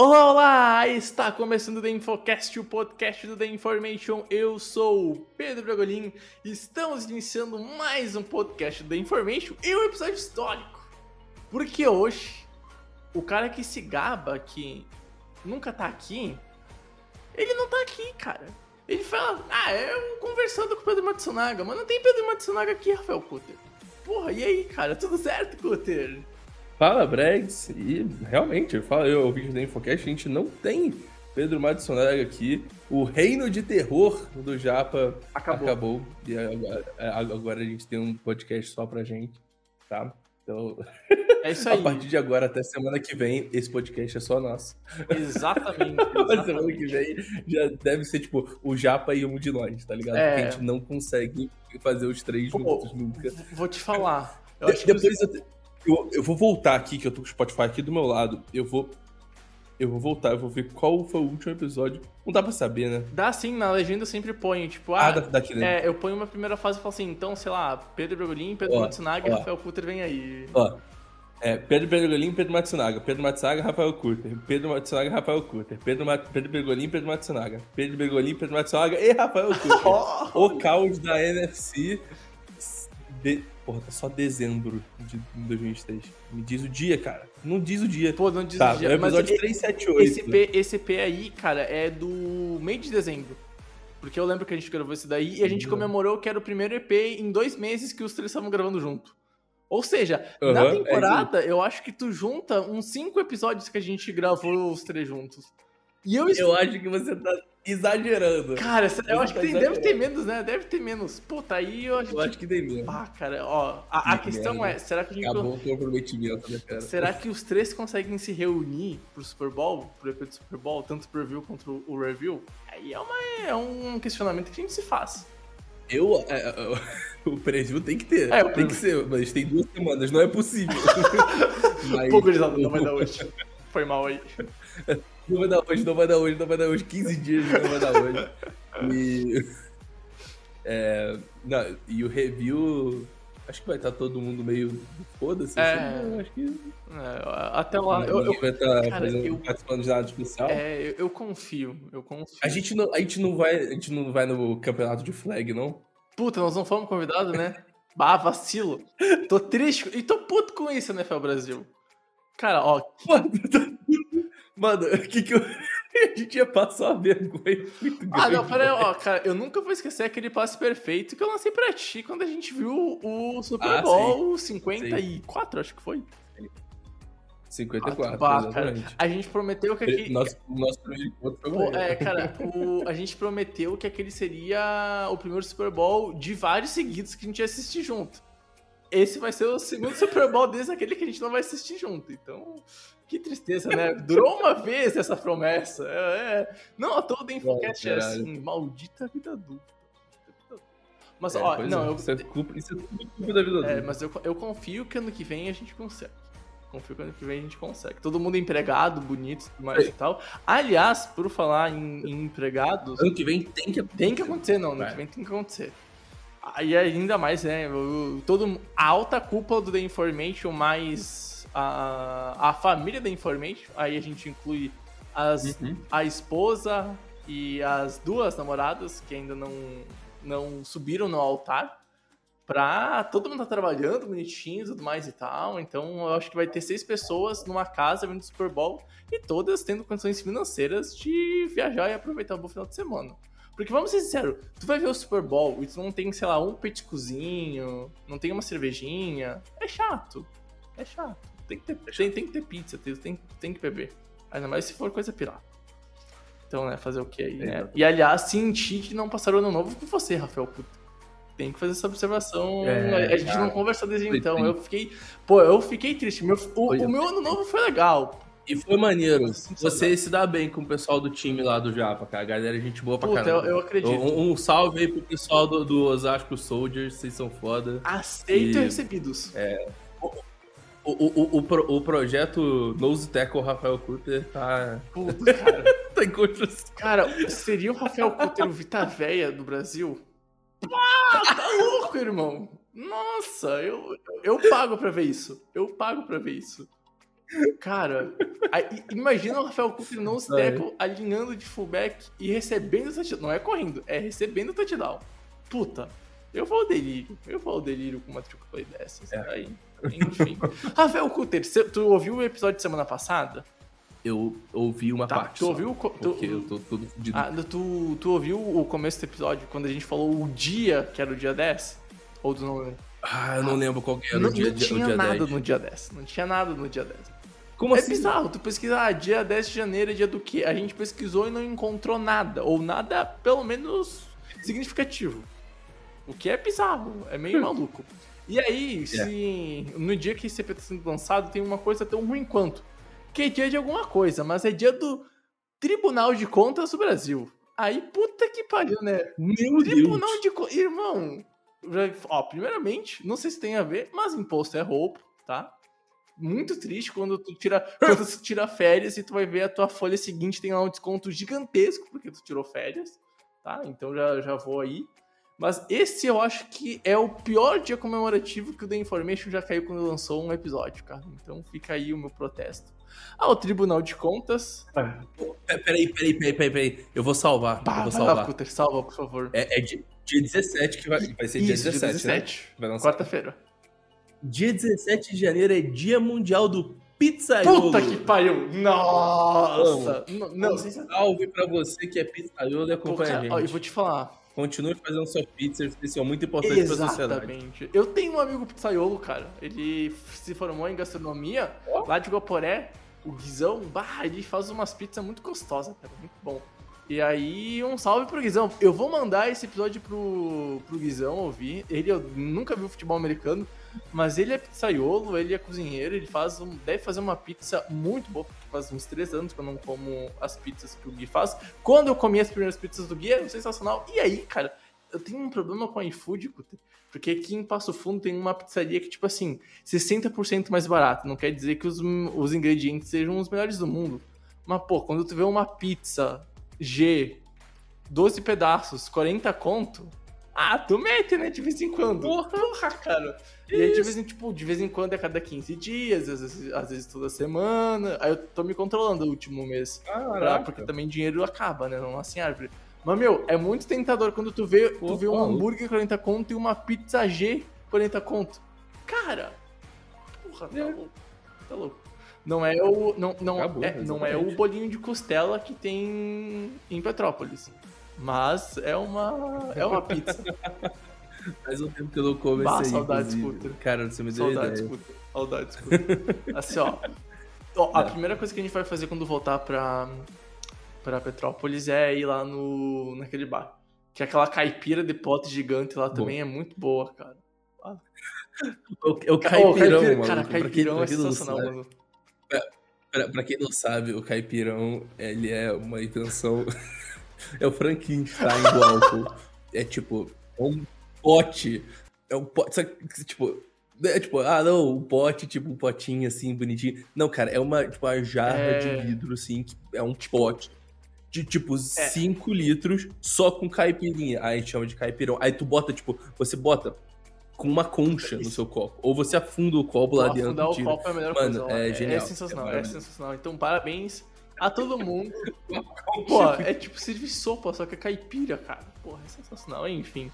Olá, olá! Está começando o The Infocast, o podcast do The Information. Eu sou o Pedro Bragolin. Estamos iniciando mais um podcast do The Information e um episódio histórico. Porque hoje, o cara que se gaba que nunca tá aqui, ele não tá aqui, cara. Ele fala, ah, eu conversando com o Pedro Matsunaga, mas não tem Pedro Matsunaga aqui, Rafael Cutter. Porra, e aí, cara? Tudo certo, Cutter? Fala, Bregs. E realmente, eu falo, eu ouvi da Infocast, a gente não tem Pedro Madisonega aqui. O reino de terror do Japa Acabou. acabou. E agora, agora a gente tem um podcast só pra gente, tá? Então, É isso a aí. partir de agora até semana que vem, esse podcast é só nosso. Exatamente. Mas semana exatamente. que vem já deve ser, tipo, o Japa e um de nós, tá ligado? É. Porque a gente não consegue fazer os três Pô, juntos nunca. Vou te falar. Eu De- acho que depois eu, eu, eu vou voltar aqui, que eu tô com o Spotify aqui do meu lado. Eu vou. Eu vou voltar, eu vou ver qual foi o último episódio. Não dá pra saber, né? Dá sim, na legenda eu sempre ponho, tipo, Ah, ah, da- daqui né? é, eu ponho uma primeira fase e falo assim, então, sei lá, Pedro Bragolin, Pedro Ó, Matsunaga e ó. Rafael Puter vem aí. Ó. É, Pedro Bergolin, Pedro Matsunaga. Pedro Matsunaga, Rafael Curter. Pedro Matsunaga, Rafael Curter. Pedro, Ma Pedro Bergolin, Pedro Matsunaga. Pedro Bergolin, Pedro Matsunaga e Rafael Curter. o caos da NFC. De... Porra, tá só dezembro de 2023. Me diz o dia, cara. Não diz o dia. Pô, não diz tá, o dia, é o mas episódio e- 378. esse P, esse P aí, cara, é do meio de dezembro. Porque eu lembro que a gente gravou esse daí e a gente Uhum. comemorou que era o primeiro EP em dois meses que os três estavam gravando junto. Ou seja, na Aham, é temporada, eu acho que tu junta uns cinco episódios que a gente gravou os três juntos. E eu, Eu acho que você tá exagerando. Cara, eu Você acho que tá tem, deve ter menos, né? Deve ter menos. Puta, aí eu acho Eu acho que tem mesmo. Ah, cara, ó, a, a Que questão merda. é, será que a gente Acabou o comprometimento, né, cara? será que os três conseguem se reunir pro Super Bowl, pro EP do Super Bowl, tanto pro review quanto o review? Aí é, uma, é um questionamento que a gente se faz. Eu. é, é, o preview tem que ter. É, tem que ser, mas tem duas semanas, não é possível. mas, Pô, gurizada, não vai dar hoje. Foi mal aí. Não vai dar hoje, não vai dar hoje, não vai dar hoje. 15 dias não vai dar hoje. E. é, não, e o review. Acho que vai estar todo mundo meio. Foda-se. É. assim, eu acho que. É, até lá, eu, eu- vai estar cara, fazendo- eu- participando de nada especial. é, eu, eu confio, eu confio. A gente, não, a, gente não vai, a gente não vai no campeonato de flag, não? Puta, nós não fomos convidados, né? Bah, vacilo. Tô triste e tô puto com isso, né, Fel Brasil? Cara, ó, Mano, que que eu. A gente ia passar uma vergonha muito grande. Ah, não, peraí, ó, cara, eu nunca vou esquecer aquele passe perfeito que eu lancei pra ti quando a gente viu o Super Ah, Bowl 54, acho que foi. 54, Bah, cara, a gente prometeu que aquele. Nosso, nosso primeiro encontro foi Pô, maneiro. é, cara, o- a gente prometeu que aquele seria o primeiro Super Bowl de vários seguidos que a gente ia assistir junto. Esse vai ser o segundo Super Bowl desde aquele que a gente não vai assistir junto. Então, que tristeza, né? Durou uma vez essa promessa. É, é. Não, a toda Infocast é caralho. assim, maldita vida adulta. Mas, É, ó, não, é, eu, Isso é culpa, isso é tudo culpa da vida é, adulta. mas eu, eu confio que ano que vem a gente consegue. Confio que ano que vem a gente consegue. Todo mundo empregado, bonito e tudo mais e tal. Aliás, por falar em, em empregados, Ano que vem tem que tem que acontecer, não. Ano que vem tem que acontecer. Aí ainda mais, né? todo, a alta cúpula do The Information, mais a, a família da Information. Aí a gente inclui as, Uhum. a esposa e as duas namoradas que ainda não, não subiram no altar. Pra todo mundo tá trabalhando bonitinho e tudo mais e tal. Então eu acho que vai ter seis pessoas numa casa vendo Super Bowl e todas tendo condições financeiras de viajar e aproveitar o bom final de semana. Porque vamos ser sinceros, tu vai ver o Super Bowl e tu não tem, sei lá, um petiscozinho, não tem uma cervejinha. É chato. É chato. Tem que ter, tem, tem que ter pizza, tem, tem, tem que beber. Ainda mais se for coisa pirata. Então, né, fazer o que aí, né? E aliás, senti que não passaram ano novo com você, Rafael Puta. tem que fazer essa observação. É, a gente cara. não conversou desde então. triste. Eu fiquei. Pô, eu fiquei triste. Meu, o, o meu ano novo foi legal. E foi maneiro. Você se dá bem com o pessoal do time lá do Japa, cara. A galera é gente boa pra Puta, eu, caramba. eu acredito. Um, um salve aí pro pessoal do, do Osasco Soldiers, vocês são foda. Aceito E- recebidos. O, o, o, o, pro- o projeto Nose Tackle Rafael Kutter tá, Puta, cara. tá em construção. Cara, seria o Rafael Cutter o Vita Véia do Brasil? Ah, tá louco, irmão. Nossa, eu, eu pago pra ver isso. Eu pago pra ver isso. Cara, aí, imagina o Rafael Cutter não se tackle alinhando de fullback e recebendo touchdown. Não é correndo, é recebendo touchdown. Puta, eu vou ao delírio. Eu vou ao delírio com uma triple dessas. É. Aí, enfim. Rafael Cutter, tu ouviu o episódio de semana passada? Eu ouvi uma Tá, parte. tu só, ouviu o tu- Porque eu tô todo fudido. Ah, tu, tu ouviu o começo do episódio quando a gente falou o dia que era o dia 10? Ou tu não lembra? Ah, eu não lembro qual que era não o dia, não tinha dia nada 10. no dia 10. Não tinha nada no dia 10. Como é assim? bizarro, tu pesquisar ah, dia 10 de janeiro é dia do quê? A gente pesquisou e não encontrou nada. Ou nada, pelo menos, significativo. O que é bizarro, é meio maluco. E É. aí, se no dia que esse EP tá sendo lançado, tem uma coisa tão ruim quanto. Que é dia de alguma coisa, mas é dia do Tribunal de Contas do Brasil. Aí, puta que pariu, né? Meu Tribunal Deus. de Contas. Irmão, ó, primeiramente, não sei se tem a ver, mas imposto é roubo, tá? Muito triste quando tu tira, quando tu tira férias e tu vai ver a tua folha seguinte tem lá um desconto gigantesco porque tu tirou férias, tá? Então já, já vou aí. Mas esse eu acho que é o pior dia comemorativo que o The Information já caiu quando lançou um episódio, cara. Então fica aí o meu protesto. Ah, o Tribunal de Contas. Pe- Peraí, peraí, peraí, peraí, peraí. Eu vou salvar. Bah, eu vou vai lá, salvar. Cutter, salva, por favor. É, é dia, dia 17 que vai, vai ser dia Isso, 17, dia né? 17. Vai lançar. Quarta-feira. Dia 17 de janeiro é Dia Mundial do Pizzaiolo. Puta que pariu! Nossa! Não, não, ser- salve pra você que é pizzaiolo e Pô, acompanha cara, a gente. ó, eu vou te falar. Continue fazendo suas pizzas, eles são muito importantes pra sociedade. Exatamente. Eu tenho um amigo pizzaiolo, cara. Ele se formou em gastronomia lá de Guaporé. O Guizão, bah, ele faz umas pizzas muito gostosas, cara. Muito bom. E aí, um salve pro Guizão. Eu vou mandar esse episódio pro, pro Guizão ouvir. Ele eu nunca viu futebol americano, mas ele é pizzaiolo, ele é cozinheiro, ele faz um, deve fazer uma pizza muito boa. porque Faz uns três anos que eu não como as pizzas que o Gui faz. Quando eu comi as primeiras pizzas do Gui, era sensacional. E aí, cara, eu tenho um problema com o iFood, porque aqui em Passo Fundo tem uma pizzaria que, tipo assim, 60% mais barata. Não quer dizer que os, os ingredientes sejam os melhores do mundo. Mas, pô, quando tu vê uma pizza G, 12 pedaços, 40 conto, ah, tu mete, né, de vez em quando. Porra, cara. E aí, de vez em, tipo, de vez em quando é cada 15 dias, às vezes, às vezes toda semana. Aí eu tô me controlando o último mês. Pra- Caraca. porque também dinheiro acaba, né? Não nasce em árvore. Mas, meu, é muito tentador quando tu vê, tu Pô, vê um hambúrguer 40 conto e uma pizza G 40 conto. Cara, porra, tá É. louco. Tá louco. Não é o, não, não, Acabou, é, não é o bolinho de costela que tem em Petrópolis. Mas é uma, é uma pizza. Faz um tempo que eu não como Bah, esse aí, inclusive. puta. Cara, você me deu Saudades, ideia. puta. Saudades, puta. Assim, ó. Ó, a É. primeira coisa que a gente vai fazer quando voltar pra, pra Petrópolis é ir lá no, naquele bar. Que é aquela caipira de pote gigante lá também é muito boa, cara. O, o Ô, caipirão, caipira- mano. Cara, pra quem- caipirão pra é quem não sensacional, sabe- mano. Pra, pra quem não sabe, o caipirão, ele é uma invenção... é o Frankenstein do álcool. É tipo, é um pote... É um pote... Sabe, tipo... É tipo, ah, não, um pote, tipo, um potinho assim, bonitinho. Não, cara, é uma, tipo, uma jarra É. de vidro, assim, que é um pote de, tipo, 5 litros só com caipirinha. Aí a gente chama de caipirão. Aí tu bota, tipo, você bota com uma concha no seu copo. Ou você afunda o copo lá dentro. Afundar o tira. copo é a melhor Mano, coisa. é É, genial. sensacional, É é, maravilhoso. sensacional. Então, parabéns a todo mundo. Pô, é tipo servir sopa, só que é caipira, cara. Porra, é sensacional, enfim.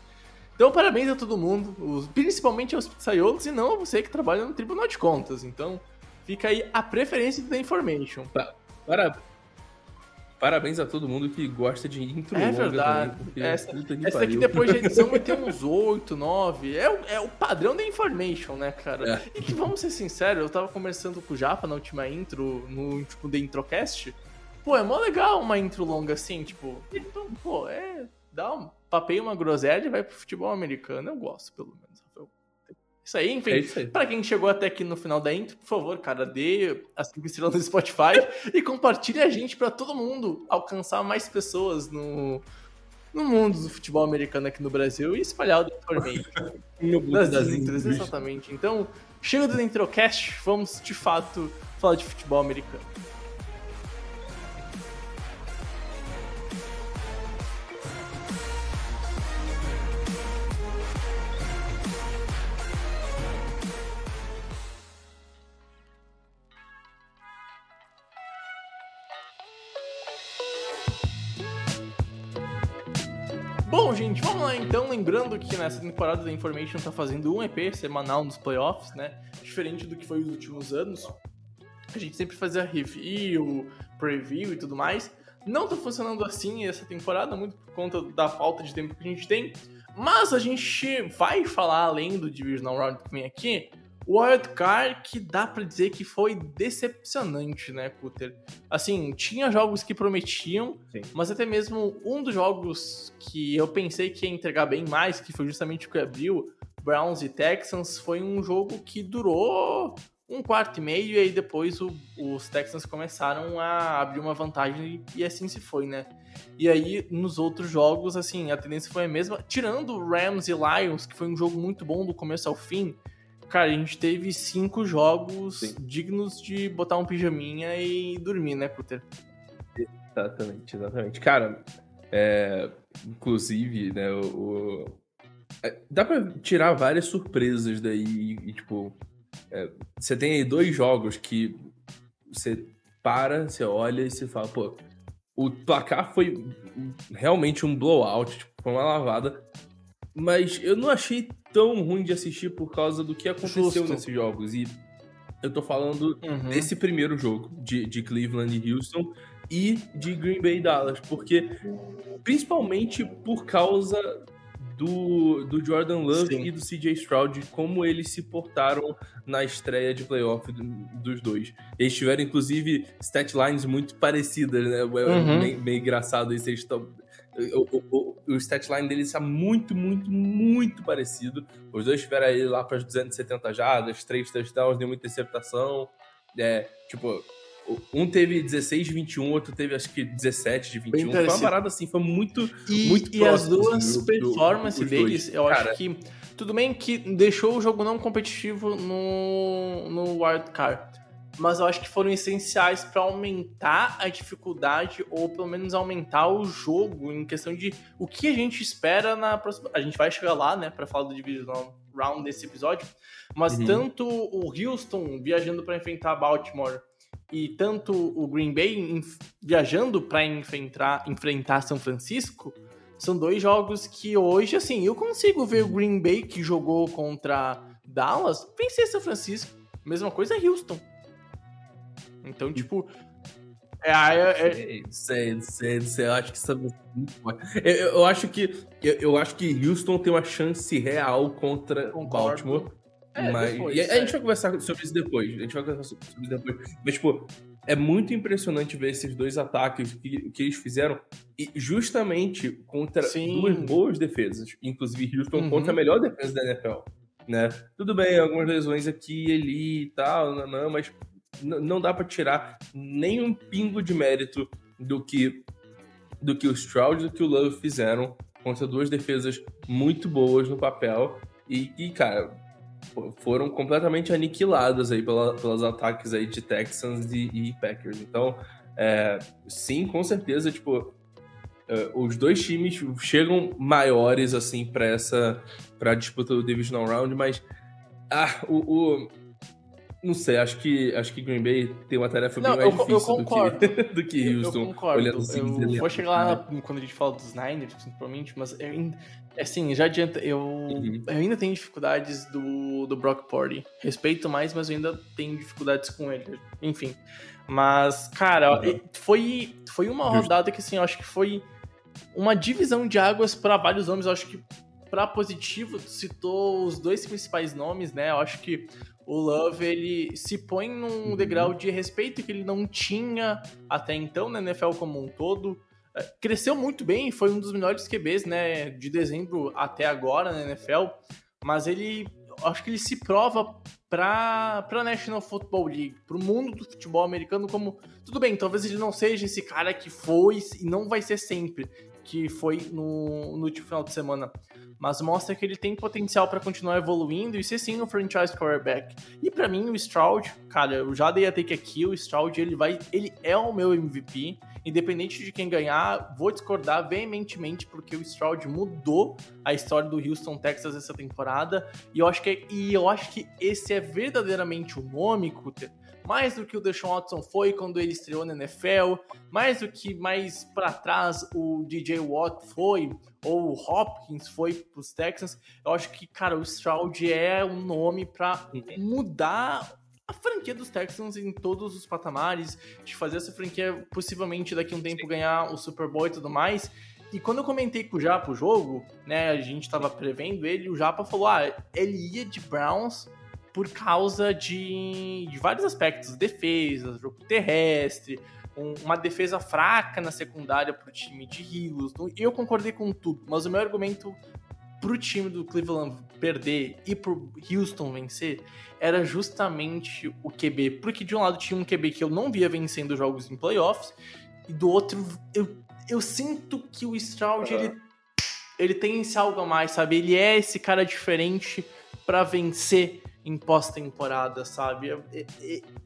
Então, parabéns a todo mundo, os- principalmente aos pizzaiolos e não a você que trabalha no Tribunal de Contas. Então, fica aí a preferência da Information. Para- Parabéns a todo mundo que gosta de intro É verdade. também, porque Essa- Essa daqui pariu. depois da edição vai ter uns 8, 9. É, o- é o padrão da Information, né, cara? É. E que vamos ser sinceros, eu tava conversando com o Japa na última intro, no tipo The Introcast. Pô, é mó legal uma intro longa assim, tipo. Então, pô, é. dá um papeia uma groselha e vai pro futebol americano. Eu gosto, pelo menos, Rafael. Isso aí, enfim. É isso aí. Pra quem chegou até aqui no final da intro, por favor, cara, dê as 5 estrelas no Spotify e compartilhe a gente pra todo mundo alcançar mais pessoas no, no mundo do futebol americano aqui no Brasil e espalhar o grupo das das intros, exatamente. Então, chega do Introcast, vamos de fato falar de futebol americano. Bom, gente, vamos lá então. Lembrando que nessa temporada da Information tá fazendo um EP semanal nos playoffs, né? Diferente do que foi os últimos anos. A gente sempre fazia review, preview e tudo mais. Não tá funcionando assim essa temporada, muito por conta da falta de tempo que a gente tem. Mas a gente vai falar além do Divisional Round que vem aqui. O Wildcard que dá pra dizer que foi decepcionante, né, Cutter? Assim, tinha jogos que prometiam, Sim. mas até mesmo um dos jogos que eu pensei que ia entregar bem mais, que foi justamente o que abriu Browns e Texans, foi um jogo que durou um quarto e meio e aí depois o- os Texans começaram a abrir uma vantagem e, e assim se foi, né? E aí nos outros jogos, assim, a tendência foi a mesma, tirando Rams e Lions, que foi um jogo muito bom do começo ao fim. Cara, a gente teve cinco jogos Sim. dignos de botar um pijaminha e dormir, né, Cutter? Exatamente, exatamente. Cara, é, inclusive, né, o, é, dá pra tirar várias surpresas daí e, tipo, é, você tem aí dois jogos que você para, você olha e você fala, pô, o placar foi realmente um blowout, tipo, foi uma lavada, mas eu não achei tão ruim de assistir por causa do que aconteceu Justo. nesses jogos e eu tô falando Uhum. desse primeiro jogo de, de Cleveland e Houston e de Green Bay e Dallas, porque principalmente por causa do, do Jordan Love Sim. e do CJ Stroud, como eles se portaram na estreia de playoff do- dos dois. Eles tiveram, inclusive, stat lines muito parecidas, né? É Uhum. meio, meio engraçado isso. Eles estão. O, o, o, o stat line deles está muito, muito, muito parecido. Os dois tiveram aí lá para as 270 jardas, três touchdowns, nenhuma interceptação. É, tipo, um teve 16 de 21, outro teve acho que 17 de 21. Foi uma parada assim, foi muito. E, muito e as duas assim, do- performances dois. deles, eu Cara. acho que. Tudo bem que deixou o jogo não competitivo no, no Wildcard. Mas eu acho que foram essenciais para aumentar a dificuldade, ou pelo menos aumentar o jogo em questão de o que a gente espera na próxima. A gente vai chegar lá, né, para falar do Divisional Round desse episódio. Mas Uhum. tanto o Houston viajando para enfrentar Baltimore e tanto o Green Bay viajando para enfrentar, enfrentar São Francisco são dois jogos que hoje, assim, eu consigo ver o Green Bay que jogou contra Dallas vencer São Francisco. Mesma coisa Houston. Então, tipo. É, é, é- Sei, sei, sei, eu acho que isso é muito forte. eu, eu- acho que eu, eu acho que Houston tem uma chance real contra Concordo. Baltimore. É, mas, depois, a, a é. gente vai conversar sobre isso depois. A gente vai conversar sobre isso depois. Mas, tipo, é muito impressionante ver esses dois ataques que, que eles fizeram. E justamente contra Sim. duas boas defesas. Inclusive, Houston Uhum. contra a melhor defesa da NFL. Né? Tudo bem, algumas lesões aqui e ali e tal, não, não, mas não dá pra tirar nem um pingo de mérito do que do que o Stroud e do que o Love fizeram contra duas defesas muito boas no papel e que, cara, fo- foram completamente aniquiladas aí pela, pelos ataques aí de Texans e, e Packers. Então, é, sim, com certeza, tipo, é, os dois times chegam maiores, assim, pra essa pra disputa do Divisional Round, mas ah, o, o- não sei, acho que acho que Green Bay tem uma tarefa Não, bem mais eu co- eu difícil concordo. do que, do que eu Houston, concordo. olhando assim, eu vou chegar lá né? quando a gente fala dos Niners, principalmente, mas eu ainda, assim, já adianta, eu, Uhum. eu ainda tenho dificuldades do, do Brock Purdy. Respeito mais, mas eu ainda tenho dificuldades com ele. Enfim. Mas, cara, Uhum. foi, foi uma rodada que, assim, eu acho que foi uma divisão de águas para vários nomes. Eu acho que para positivo, citou os dois principais nomes, né? Eu acho que o Love ele se põe num Uhum. degrau de respeito que ele não tinha até então na NFL como um todo. é, cresceu muito bem, foi um dos melhores QBs, né, de dezembro até agora na NFL, mas ele, acho que ele se prova para a National Football League, para o mundo do futebol americano como, tudo bem, talvez ele não seja esse cara que foi e não vai ser sempre, que foi no, no último final de semana, mas mostra que ele tem potencial para continuar evoluindo e ser sim um franchise quarterback. E para mim o Stroud, cara, eu já dei a take aqui, o Stroud ele vai, ele é o meu MVP, independente de quem ganhar, vou discordar veementemente porque o Stroud mudou a história do Houston Texas essa temporada. E eu acho que e eu acho que esse é verdadeiramente o nome, Cutter, mais do que o Deshaun Watson foi quando ele estreou na NFL, mais do que mais para trás o DJ Watt foi, ou o Hopkins foi para os Texans, eu acho que, cara, o Stroud é um nome para mudar a franquia dos Texans em todos os patamares, de fazer essa franquia possivelmente daqui a um tempo Sim. ganhar o Super Bowl e tudo mais. E quando eu comentei com o Japa o jogo, né, a gente tava prevendo ele, o Japa falou: ah, ele ia de Browns por causa de, de vários aspectos, defesa, jogo terrestre, um, uma defesa fraca na secundária pro time de Houston. E eu concordei com tudo, mas o meu argumento pro time do Cleveland perder e pro Houston vencer era justamente o QB. Porque de um lado tinha um QB que eu não via vencendo jogos em playoffs, e do outro eu, eu sinto que o Stroud uhum. ele, ele tem esse algo a mais, sabe? Ele é esse cara diferente para vencer em pós-temporada, sabe?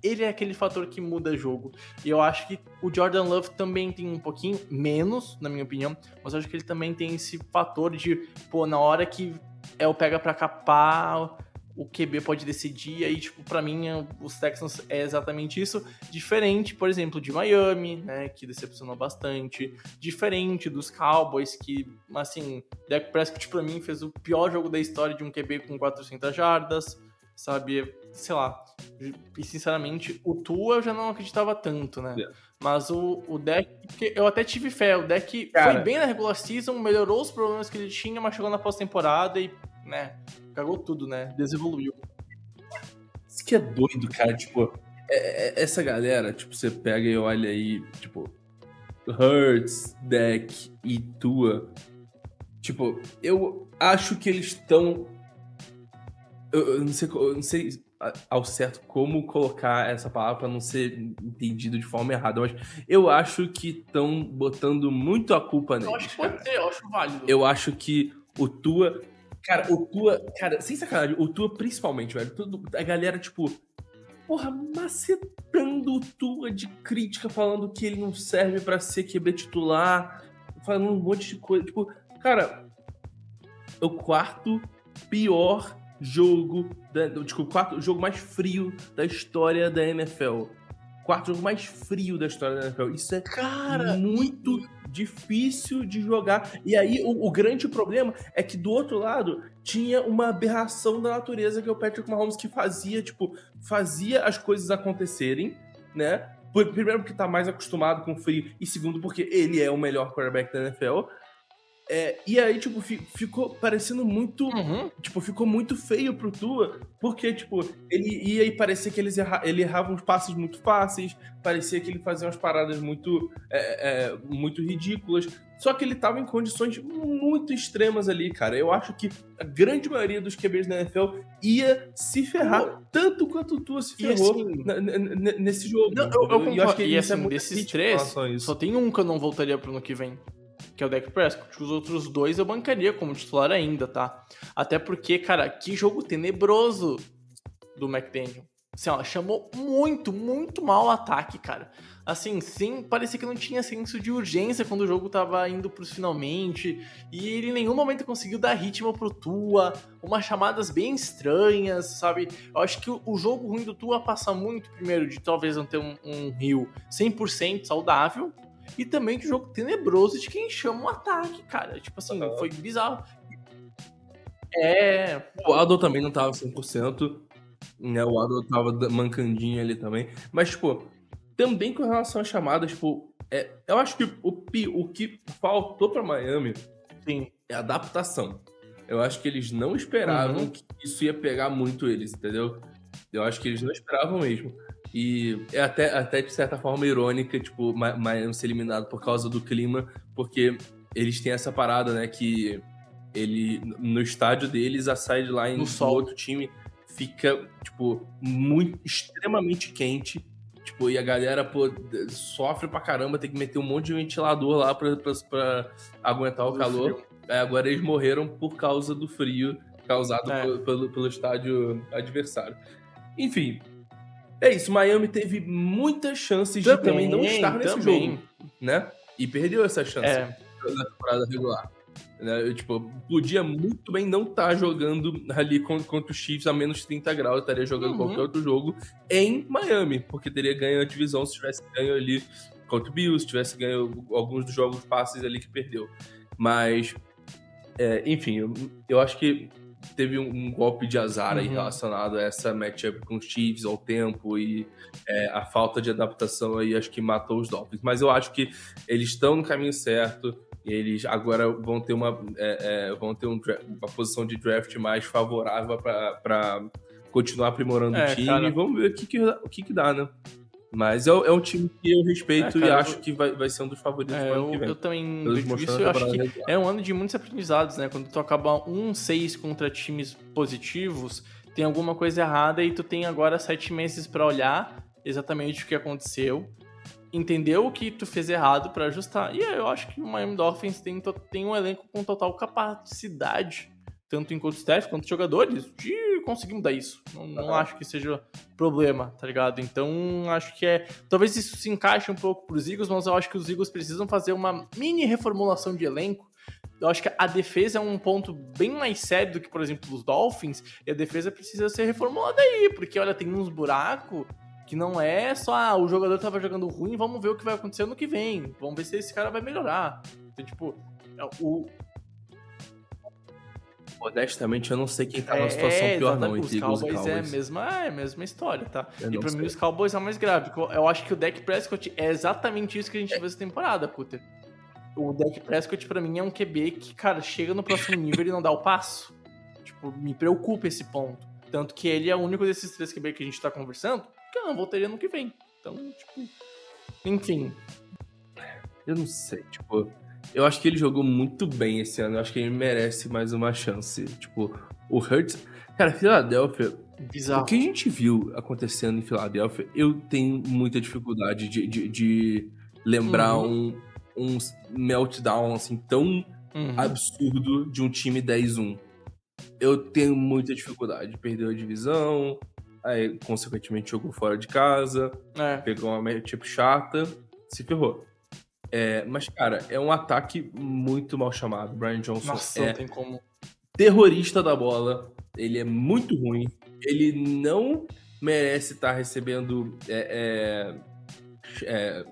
Ele é aquele fator que muda jogo. E eu acho que o Jordan Love também tem um pouquinho menos, na minha opinião, mas eu acho que ele também tem esse fator de, pô, na hora que é o pega pra capar, o QB pode decidir, aí, tipo, pra mim, os Texans é exatamente isso. Diferente, por exemplo, de Miami, né, que decepcionou bastante. Diferente dos Cowboys, que, assim, Dak Prescott, pra mim, fez o pior jogo da história de um QB com 400 jardas sabe? Sei lá. E sinceramente, o Tua eu já não acreditava tanto, né? Yeah. Mas o, o deck, eu até tive fé. O deck Cara. foi bem na regular season, melhorou os problemas que ele tinha, mas chegou na pós-temporada e, né, cagou tudo, né? Desevoluiu. Isso que é doido, cara. Tipo, é, é, essa galera, tipo, você pega e olha aí, tipo, Hurts, Deck e Tua. Tipo, eu acho que eles estão eu, eu, não sei, eu não sei ao certo como colocar essa palavra para não ser entendido de forma errada, mas eu acho que estão botando muito a culpa neles. Eu acho que pode ser, eu acho válido. Eu acho que o Tua. Cara, o Tua. Cara, sem sacanagem, o Tua principalmente, velho. Tudo, a galera, tipo. Porra, macetando o Tua de crítica, falando que ele não serve para ser QB titular, falando um monte de coisa. Tipo, cara, o quarto pior jogo, da, desculpa, quarto jogo mais frio da história da NFL. Quarto jogo mais frio da história da NFL. Isso é Cara, muito difícil de jogar. E aí, o, o, grande problema é que do outro lado tinha uma aberração da natureza que é o Patrick Mahomes que fazia, tipo, fazia as coisas acontecerem, né? Primeiro porque tá mais acostumado com frio e segundo porque ele é o melhor quarterback da NFL. É, e aí, tipo, ficou parecendo muito. Uhum. Tipo, ficou muito feio pro Tua, porque, tipo, ele ia e parecia que erra, ele errava uns passos muito fáceis, parecia que ele fazia umas paradas muito, é, é, muito ridículas. Só que ele tava em condições muito extremas ali, cara. Eu acho que a grande maioria dos QBs da NFL ia se ferrar tanto quanto o Tua se ferrou assim, nesse jogo. Não, eu, eu, eu, acho que e assim, desses três, só tem um que eu não voltaria pro ano que vem que é o Dak Prescott. Os outros dois eu bancaria como titular ainda, tá? Até porque, cara, que jogo tenebroso do McDaniel. Assim, ó, chamou muito, muito mal o ataque, cara. Assim, sim, parecia que não tinha senso de urgência quando o jogo tava indo pros finalmente. E ele em nenhum momento conseguiu dar ritmo pro Tua. Umas chamadas bem estranhas, sabe? Eu acho que o, jogo ruim do Tua passa muito, primeiro, de talvez não ter um, um Rio 100% saudável e também de jogo tenebroso de quem chama um ataque, cara. Tipo assim, uhum. foi bizarro. É. O Aldo também não tava 100%. Né? O Aldo tava mancandinho ali também. Mas, tipo, também com relação às chamadas, tipo, é, eu acho que o, o que faltou pra Miami Sim. é adaptação. Eu acho que eles não esperavam uhum. que isso ia pegar muito eles, entendeu? Eu acho que eles não esperavam mesmo. E é até, até de certa forma irônica, tipo, Miami ser eliminado por causa do clima, porque eles têm essa parada, né, que ele no estádio deles a sideline do outro time fica tipo muito extremamente quente tipo e a galera pô, sofre pra caramba tem que meter um monte de ventilador lá pra, pra, pra aguentar o calor. é, agora eles morreram por causa do frio causado é. pelo, pelo, pelo estádio adversário. Enfim é isso Miami teve muitas chances também, de também não estar nesse também. jogo né e perdeu essa chance é. na temporada regular né? Eu, tipo, podia muito bem não estar tá jogando ali contra, os Chiefs a menos 30 graus, estaria jogando uhum. qualquer outro jogo em Miami, porque teria ganho a divisão se tivesse ganho ali contra o Bills, tivesse ganho alguns dos jogos passes ali que perdeu. Mas, é, enfim, eu, eu, acho que teve um, golpe de azar uhum. aí relacionado a essa matchup com os Chiefs ao tempo e é, a falta de adaptação aí acho que matou os Dolphins. Mas eu acho que eles estão no caminho certo eles agora vão ter uma, é, é, vão ter um, uma posição de draft mais favorável para continuar aprimorando é, o time. Cara... Vamos ver o que, que, o que, que dá, né? Mas é, é, um time que eu respeito é, cara, e acho eu... que vai, vai ser um dos favoritos é, vem. Eu também vejo isso. Eu acho que é um ano de muitos aprendizados, né? Quando tu acaba um 6 contra times positivos, tem alguma coisa errada e tu tem agora sete meses para olhar exatamente o que aconteceu entendeu o que tu fez errado para ajustar. E eu acho que o Miami Dolphins tem, tem um elenco com total capacidade, tanto em coach staff quanto jogadores, de conseguir mudar isso. Não, não acho que seja problema, tá ligado? Então, acho que é. Talvez isso se encaixe um pouco pros Eagles, mas eu acho que os Eagles precisam fazer uma mini reformulação de elenco. Eu acho que a defesa é um ponto bem mais sério do que, por exemplo, os Dolphins, e a defesa precisa ser reformulada aí, porque, olha, tem uns buracos que não é só, ah, o jogador estava jogando ruim, vamos ver o que vai acontecer no que vem. Vamos ver se esse cara vai melhorar. Então, tipo, é o. Honestamente, eu não sei quem tá numa é, situação pior, não. Os Cowboys, Cowboys é a mesma, é a mesma história, tá? Eu e pra sei. mim, os Cowboys é mais grave. Eu acho que o Dak Prescott é exatamente isso que a gente é. viu essa temporada, Cutter. O Dak Prescott, pra mim, é um QB que, cara, chega no próximo nível e não dá o passo. Tipo, me preocupa esse ponto. Tanto que ele é o único desses três QB que a gente tá conversando que eu não voltaria no que vem. Então, tipo. Enfim. Eu não sei, tipo. Eu acho que ele jogou muito bem esse ano. Eu acho que ele merece mais uma chance. Tipo, o Hurts. Cara, Filadélfia. Bizarro. O que a gente viu acontecendo em Filadélfia, eu tenho muita dificuldade de, de, de lembrar uhum. um, um meltdown assim tão uhum. absurdo de um time 10-1. Eu tenho muita dificuldade. Perdeu a divisão, aí consequentemente jogou fora de casa, é. pegou uma tipo chata, se ferrou. É, mas, cara, é um ataque muito mal chamado. Brian Johnson Nossa, é terrorista da bola, ele é muito ruim, ele não merece estar recebendo é, é, é,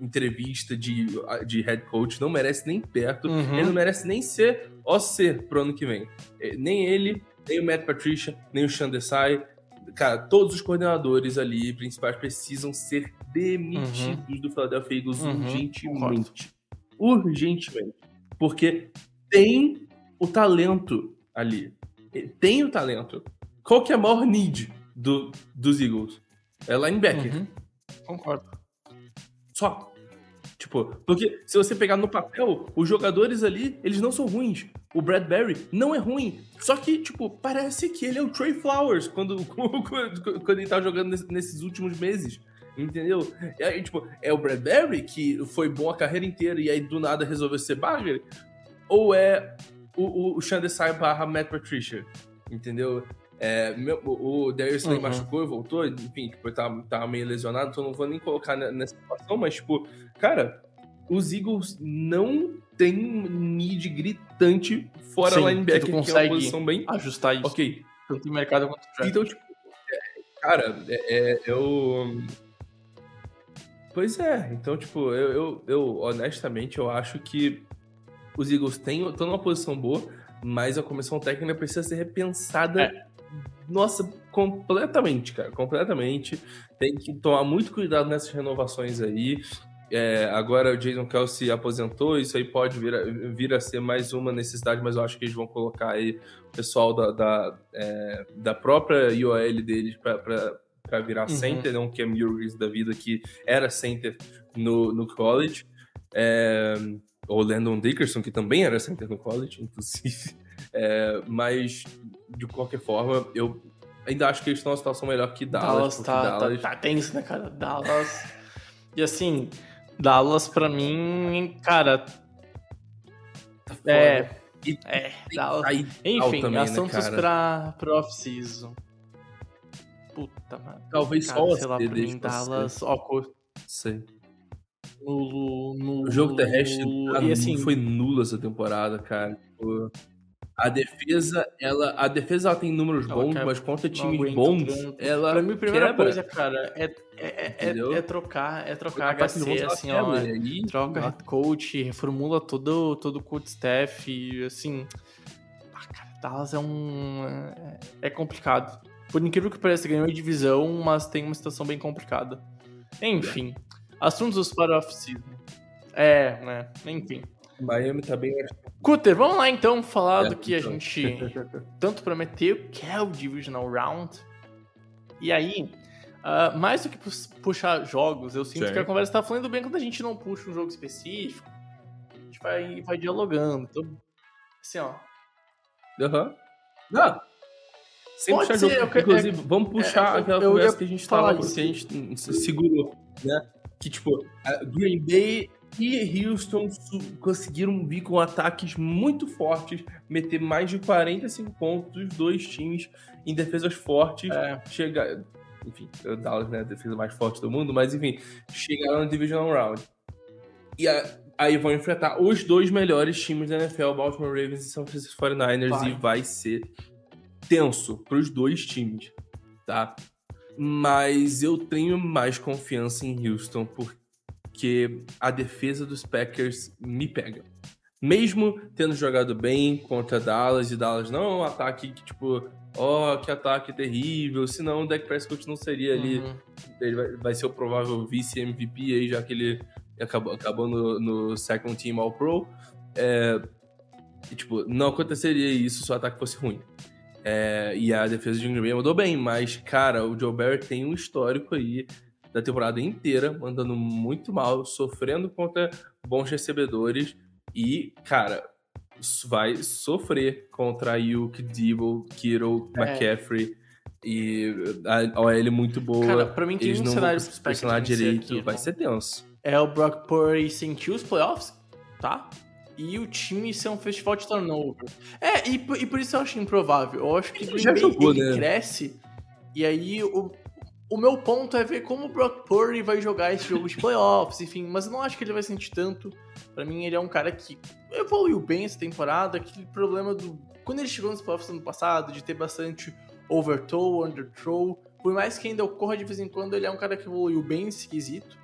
entrevista de, de head coach, não merece nem perto, uhum. ele não merece nem ser OC pro ano que vem. É, nem ele, nem o Matt Patricia, nem o Sean Desai, cara, todos os coordenadores ali principais precisam ser demitidos uhum. do Philadelphia Eagles uhum. urgentemente. Urgentemente. Porque tem o talento ali. Tem o talento. Qual que é a maior need do, dos Eagles? É linebacker. Uhum. Concordo. Só. Tipo, porque se você pegar no papel, os jogadores ali, eles não são ruins. O Bradbury não é ruim. Só que, tipo, parece que ele é o Trey Flowers quando, quando, ele tá jogando nesses últimos meses. Entendeu? E aí, tipo, é o Bradbury que foi bom a carreira inteira e aí do nada resolveu ser bagger? Ou é o, o, o Sean Desai barra Matt Patricia? Entendeu? É, meu, o Darius uhum. machucou e voltou, enfim, tipo, tava, tava meio lesionado, então não vou nem colocar nessa situação, mas, tipo, cara, os Eagles não tem need gritante fora Sim, linebacker, que, que é uma posição bem... ajustar isso. Ok. Tanto em mercado quanto no Então, tipo, é, cara, é, é, eu... Pois é, então, tipo, eu, eu, eu, honestamente, eu acho que os Eagles estão numa posição boa, mas a comissão técnica precisa ser repensada é nossa, completamente, cara, completamente. Tem que tomar muito cuidado nessas renovações aí. É, agora o Jason Kelsey aposentou, isso aí pode vir a, vir a ser mais uma necessidade, mas eu acho que eles vão colocar aí o pessoal da, da, é, da própria IOL deles para virar Uhum. center, não que é Murray da vida que era center no, no college. É, ou Landon Dickerson, que também era center no college, inclusive. É, mas, de qualquer forma, eu ainda acho que eles estão numa situação melhor que Dallas. Dallas, porque tá, Dallas tá, tá tenso, né, cara? Dallas. e assim, Dallas pra mim, cara. tá É. E É, Dallas. Enfim, também, né, assuntos cara? pra, pro off-season. Puta, mano. Talvez Cara, só sei lá, pra mim. Dallas, ó, co- Sei. nulo, nulo. O jogo terrestre tá e assim, foi nulo essa temporada, cara. Tipo, A defesa, ela, a defesa ela tem números Ela bons, mas contra times bons, tanto. ela Pra mim, a primeira quebra. coisa, cara, é, é, é, é, é trocar, é trocar HC, ela assim, ó. quebra, e aí- Troca head coach, reformula todo, todo o coach staff, e, assim. Ah, cara, Dallas é um. é- É complicado. Por incrível que pareça, ganhou a divisão, mas tem uma situação bem complicada. Enfim, assuntos para off-season. É, né? Enfim. Miami tá bem. Cutter, vamos lá então falar É, do que a então. gente tanto prometeu, que é o Divisional Round. E aí, ah, mais do que pu- puxar jogos, eu sinto Certo. que a conversa tá fluindo bem quando a gente não puxa um jogo específico. A gente vai, vai dialogando. Então, assim, ó. Aham. Não. Sem Pode puxar ser, jogo. eu Inclusive, vamos puxar é, aquela eu conversa que a gente tava, que a gente se segurou, né? Que, tipo, a Green Bay e Houston conseguiram vir com ataques muito fortes, meter mais de 45 pontos dos dois times em defesas fortes. É, chegar. Enfim, o Dallas, né? A defesa mais forte do mundo, mas enfim, chegaram no Divisional Round. E a- aí vão enfrentar os dois melhores times da NFL, Baltimore Ravens e São Francisco 49ers, Vai. e vai ser tenso pros dois times, tá? Mas eu tenho mais confiança em Houston porque a defesa dos Packers me pega. Mesmo tendo jogado bem contra Dallas, e Dallas não é um ataque que, tipo, ó, que ataque terrível, senão o Dak Prescott não seria ali uhum. ele vai, vai ser o provável vice-MVP aí, já que ele acabou, acabou no, no second team All-Pro. É, e, tipo, não aconteceria isso se o ataque fosse ruim. É, e a defesa de Green Bay mandou bem, mas, cara, o Joe Barry tem um histórico aí da temporada inteira, mandando muito mal, sofrendo contra bons recebedores e, cara, vai sofrer contra Ayuk, Debo, Kittle, É. McCaffrey e a OL muito boa. Cara, pra mim tem Eles um não vão cenário vencer direito, aqui, vai né? ser tenso. É o Brock Purdy sentir os playoffs, tá? E o time ser um festival de turnover. É, e, por- e por isso eu acho improvável. Eu acho que Ele Green já jogou, ele né? cresce. E aí o, o meu ponto é ver como o Brock Purdy vai jogar esse jogo de playoffs, enfim. Mas eu não acho que ele vai sentir tanto. Pra mim, ele é um cara que evoluiu bem essa temporada. Aquele problema do. Quando ele chegou nos playoffs ano passado, de ter bastante overthrow, underthrow. Por mais que ainda ocorra de vez em quando, ele é um cara que evoluiu bem nesse quesito.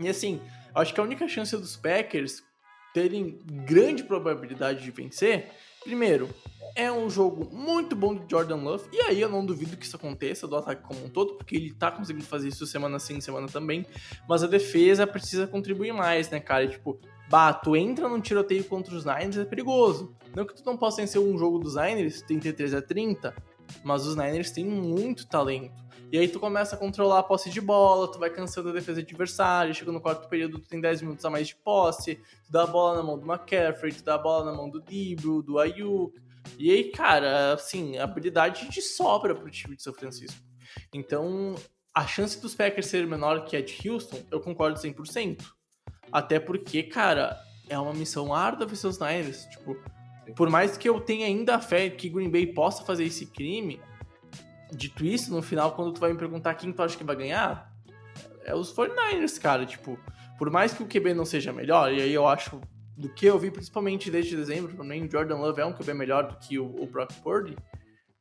E assim, acho que a única chance dos Packers terem grande probabilidade de vencer, primeiro, é um jogo muito bom de Jordan Love, e aí eu não duvido que isso aconteça do ataque como um todo, porque ele tá conseguindo fazer isso semana sim, semana também, mas a defesa precisa contribuir mais, né, cara? E, tipo, bah, tu entra num tiroteio contra os Niners é perigoso. Não que tu não possa vencer um jogo dos Niners 33 a 30, mas os Niners têm muito talento. E aí tu começa a controlar a posse de bola, tu vai cansando a defesa adversária, chega no quarto período, tu tem 10 minutos a mais de posse, tu dá a bola na mão do McCaffrey, tu dá a bola na mão do Dibro, do Ayuk. E aí, cara, assim, habilidade de sobra pro time de São Francisco. Então, a chance dos Packers ser menor que a de Houston, eu concordo 100%. Até porque, cara, é uma missão árdua vencer os Niners. Tipo, por mais que eu tenha ainda a fé que Green Bay possa fazer esse crime, dito isso, no final, quando tu vai me perguntar quem tu acha que vai ganhar, é os 49ers, cara. Tipo, por mais que o QB não seja melhor, e aí eu acho, do que eu vi principalmente desde dezembro, mim o Jordan Love é um QB melhor do que o, o Brock Purdy.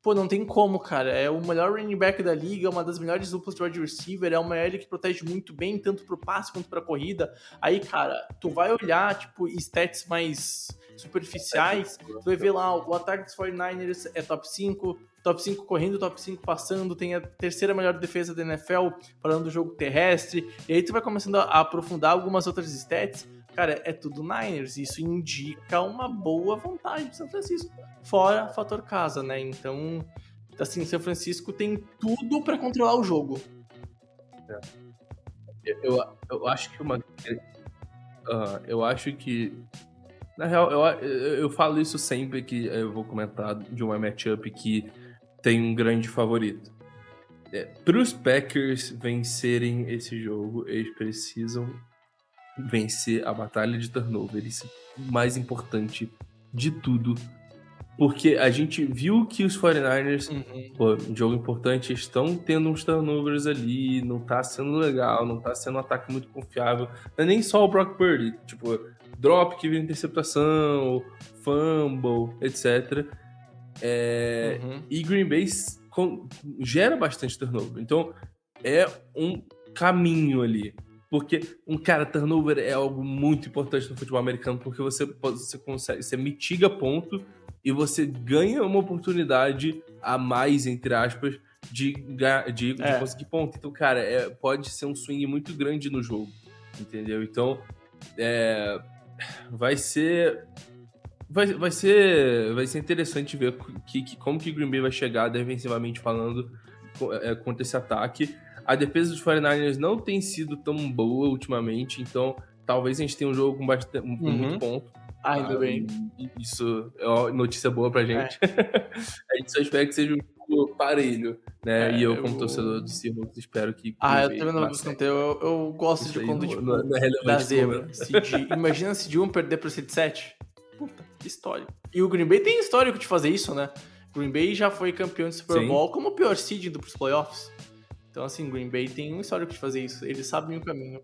Pô, não tem como, cara. É o melhor running back da liga, uma das melhores duplas de wide receiver, é uma L que protege muito bem, tanto pro passe quanto pra corrida. Aí, cara, tu vai olhar, tipo, stats mais superficiais, tu vai ver lá, o ataque dos 49ers é top 5, top 5 correndo, top 5 passando, tem a terceira melhor defesa da NFL falando do jogo terrestre, e aí tu vai começando a aprofundar algumas outras stats, cara, é tudo Niners, isso indica uma boa vantagem de São Francisco, fora fator casa, né, então Assim, São Francisco tem tudo pra controlar o jogo. Eu, eu acho que uma. Ah, eu acho que. Na real, eu, eu, falo isso sempre que eu vou comentar de uma matchup que tem um grande favorito. É, Para os Packers vencerem esse jogo, eles precisam vencer a batalha de turnover. Isso é o mais importante de tudo. Porque a gente viu que os 49ers, Uhum. pô, um jogo importante, estão tendo uns turnovers ali, não tá sendo legal, não tá sendo um ataque muito confiável. Não é nem só o Brock Purdy, tipo, drop que vira interceptação, fumble, etc. É, Uhum. e Green Bay com- gera bastante turnover. Então, é um caminho ali. Porque um cara, turnover é algo muito importante no futebol americano, porque você, pode- você consegue, você mitiga ponto e você ganha uma oportunidade a mais, entre aspas, de, de, de É. conseguir ponto. Então, cara, é, pode ser um swing muito grande no jogo. Entendeu? Então, é, vai ser. Vai, vai ser. Vai ser interessante ver que, que- como que Green Bay vai chegar defensivamente falando é, contra esse ataque. A defesa dos 49ers não tem sido tão boa ultimamente, então talvez a gente tenha um jogo com, bastante, com Uhum. muito ponto. Ainda Ah, bem. Isso é uma notícia boa pra gente. a gente só espera que seja um parelho, né? É, e eu, como eu- torcedor do Seahawks, espero que. Ah, eu também não escanteio. Eu, eu gosto Isso de quando, não- tipo, não é- é da zebra. né? Seed- Imagina se de um perder pro Seed 7. Puta, que histórico. E o Green Bay tem histórico de fazer isso, né? Green Bay já foi campeão de Super Sim. Bowl como o pior seed indo pros playoffs. Então, assim, Green Bay tem um histórico de fazer isso. Eles sabem o caminho.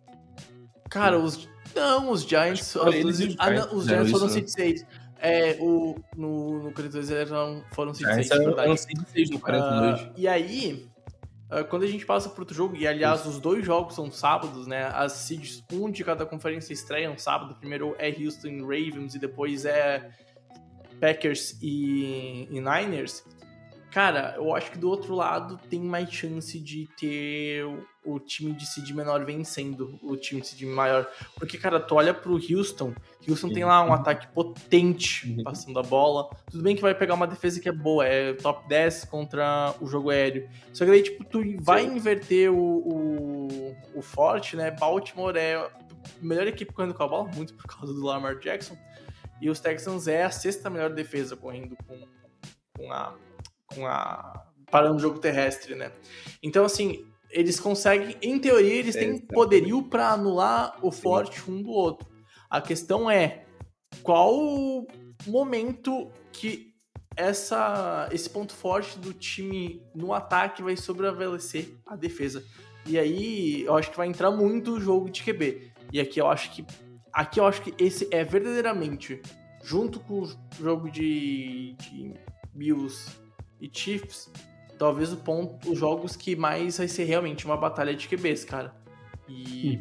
Cara, os. Não, os Giants. Que eles os ah, não, Giants os fizeram Giants foram né? seed 6. É, o, no, no 42 eram, foram seed 6, esse era, verdade. era um 6 no 42. Ah, e aí, ah, quando a gente passa pro outro jogo, e aliás, os dois jogos são sábados, né? As seeds, um de cada conferência estreiam sábado. Primeiro é Houston e Ravens e depois é Packers e, e Niners. Cara, eu acho que do outro lado tem mais chance de ter o, time de seed menor vencendo o time de seed maior. Porque, cara, tu olha pro Houston, Houston tem lá um ataque potente Uhum. passando a bola. Tudo bem que vai pegar uma defesa que é boa, é top 10 contra o jogo aéreo. Só que daí, tipo, tu vai inverter o, o, o forte, né? Baltimore é a melhor equipe correndo com a bola, muito por causa do Lamar Jackson. E os Texans é a sexta melhor defesa correndo com, com a. com a. parando o jogo terrestre, né? Então, assim, eles conseguem, em teoria, eles têm poderio para anular o forte um do outro. A questão é qual momento que essa, esse ponto forte do time no ataque vai sobrevalecer a defesa. E aí eu acho que vai entrar muito o jogo de QB. E aqui eu acho que aqui eu acho que esse é verdadeiramente junto com o jogo de, de Bills e Chiefs, talvez o ponto, os jogos que mais vai ser realmente uma batalha de QBs, cara. E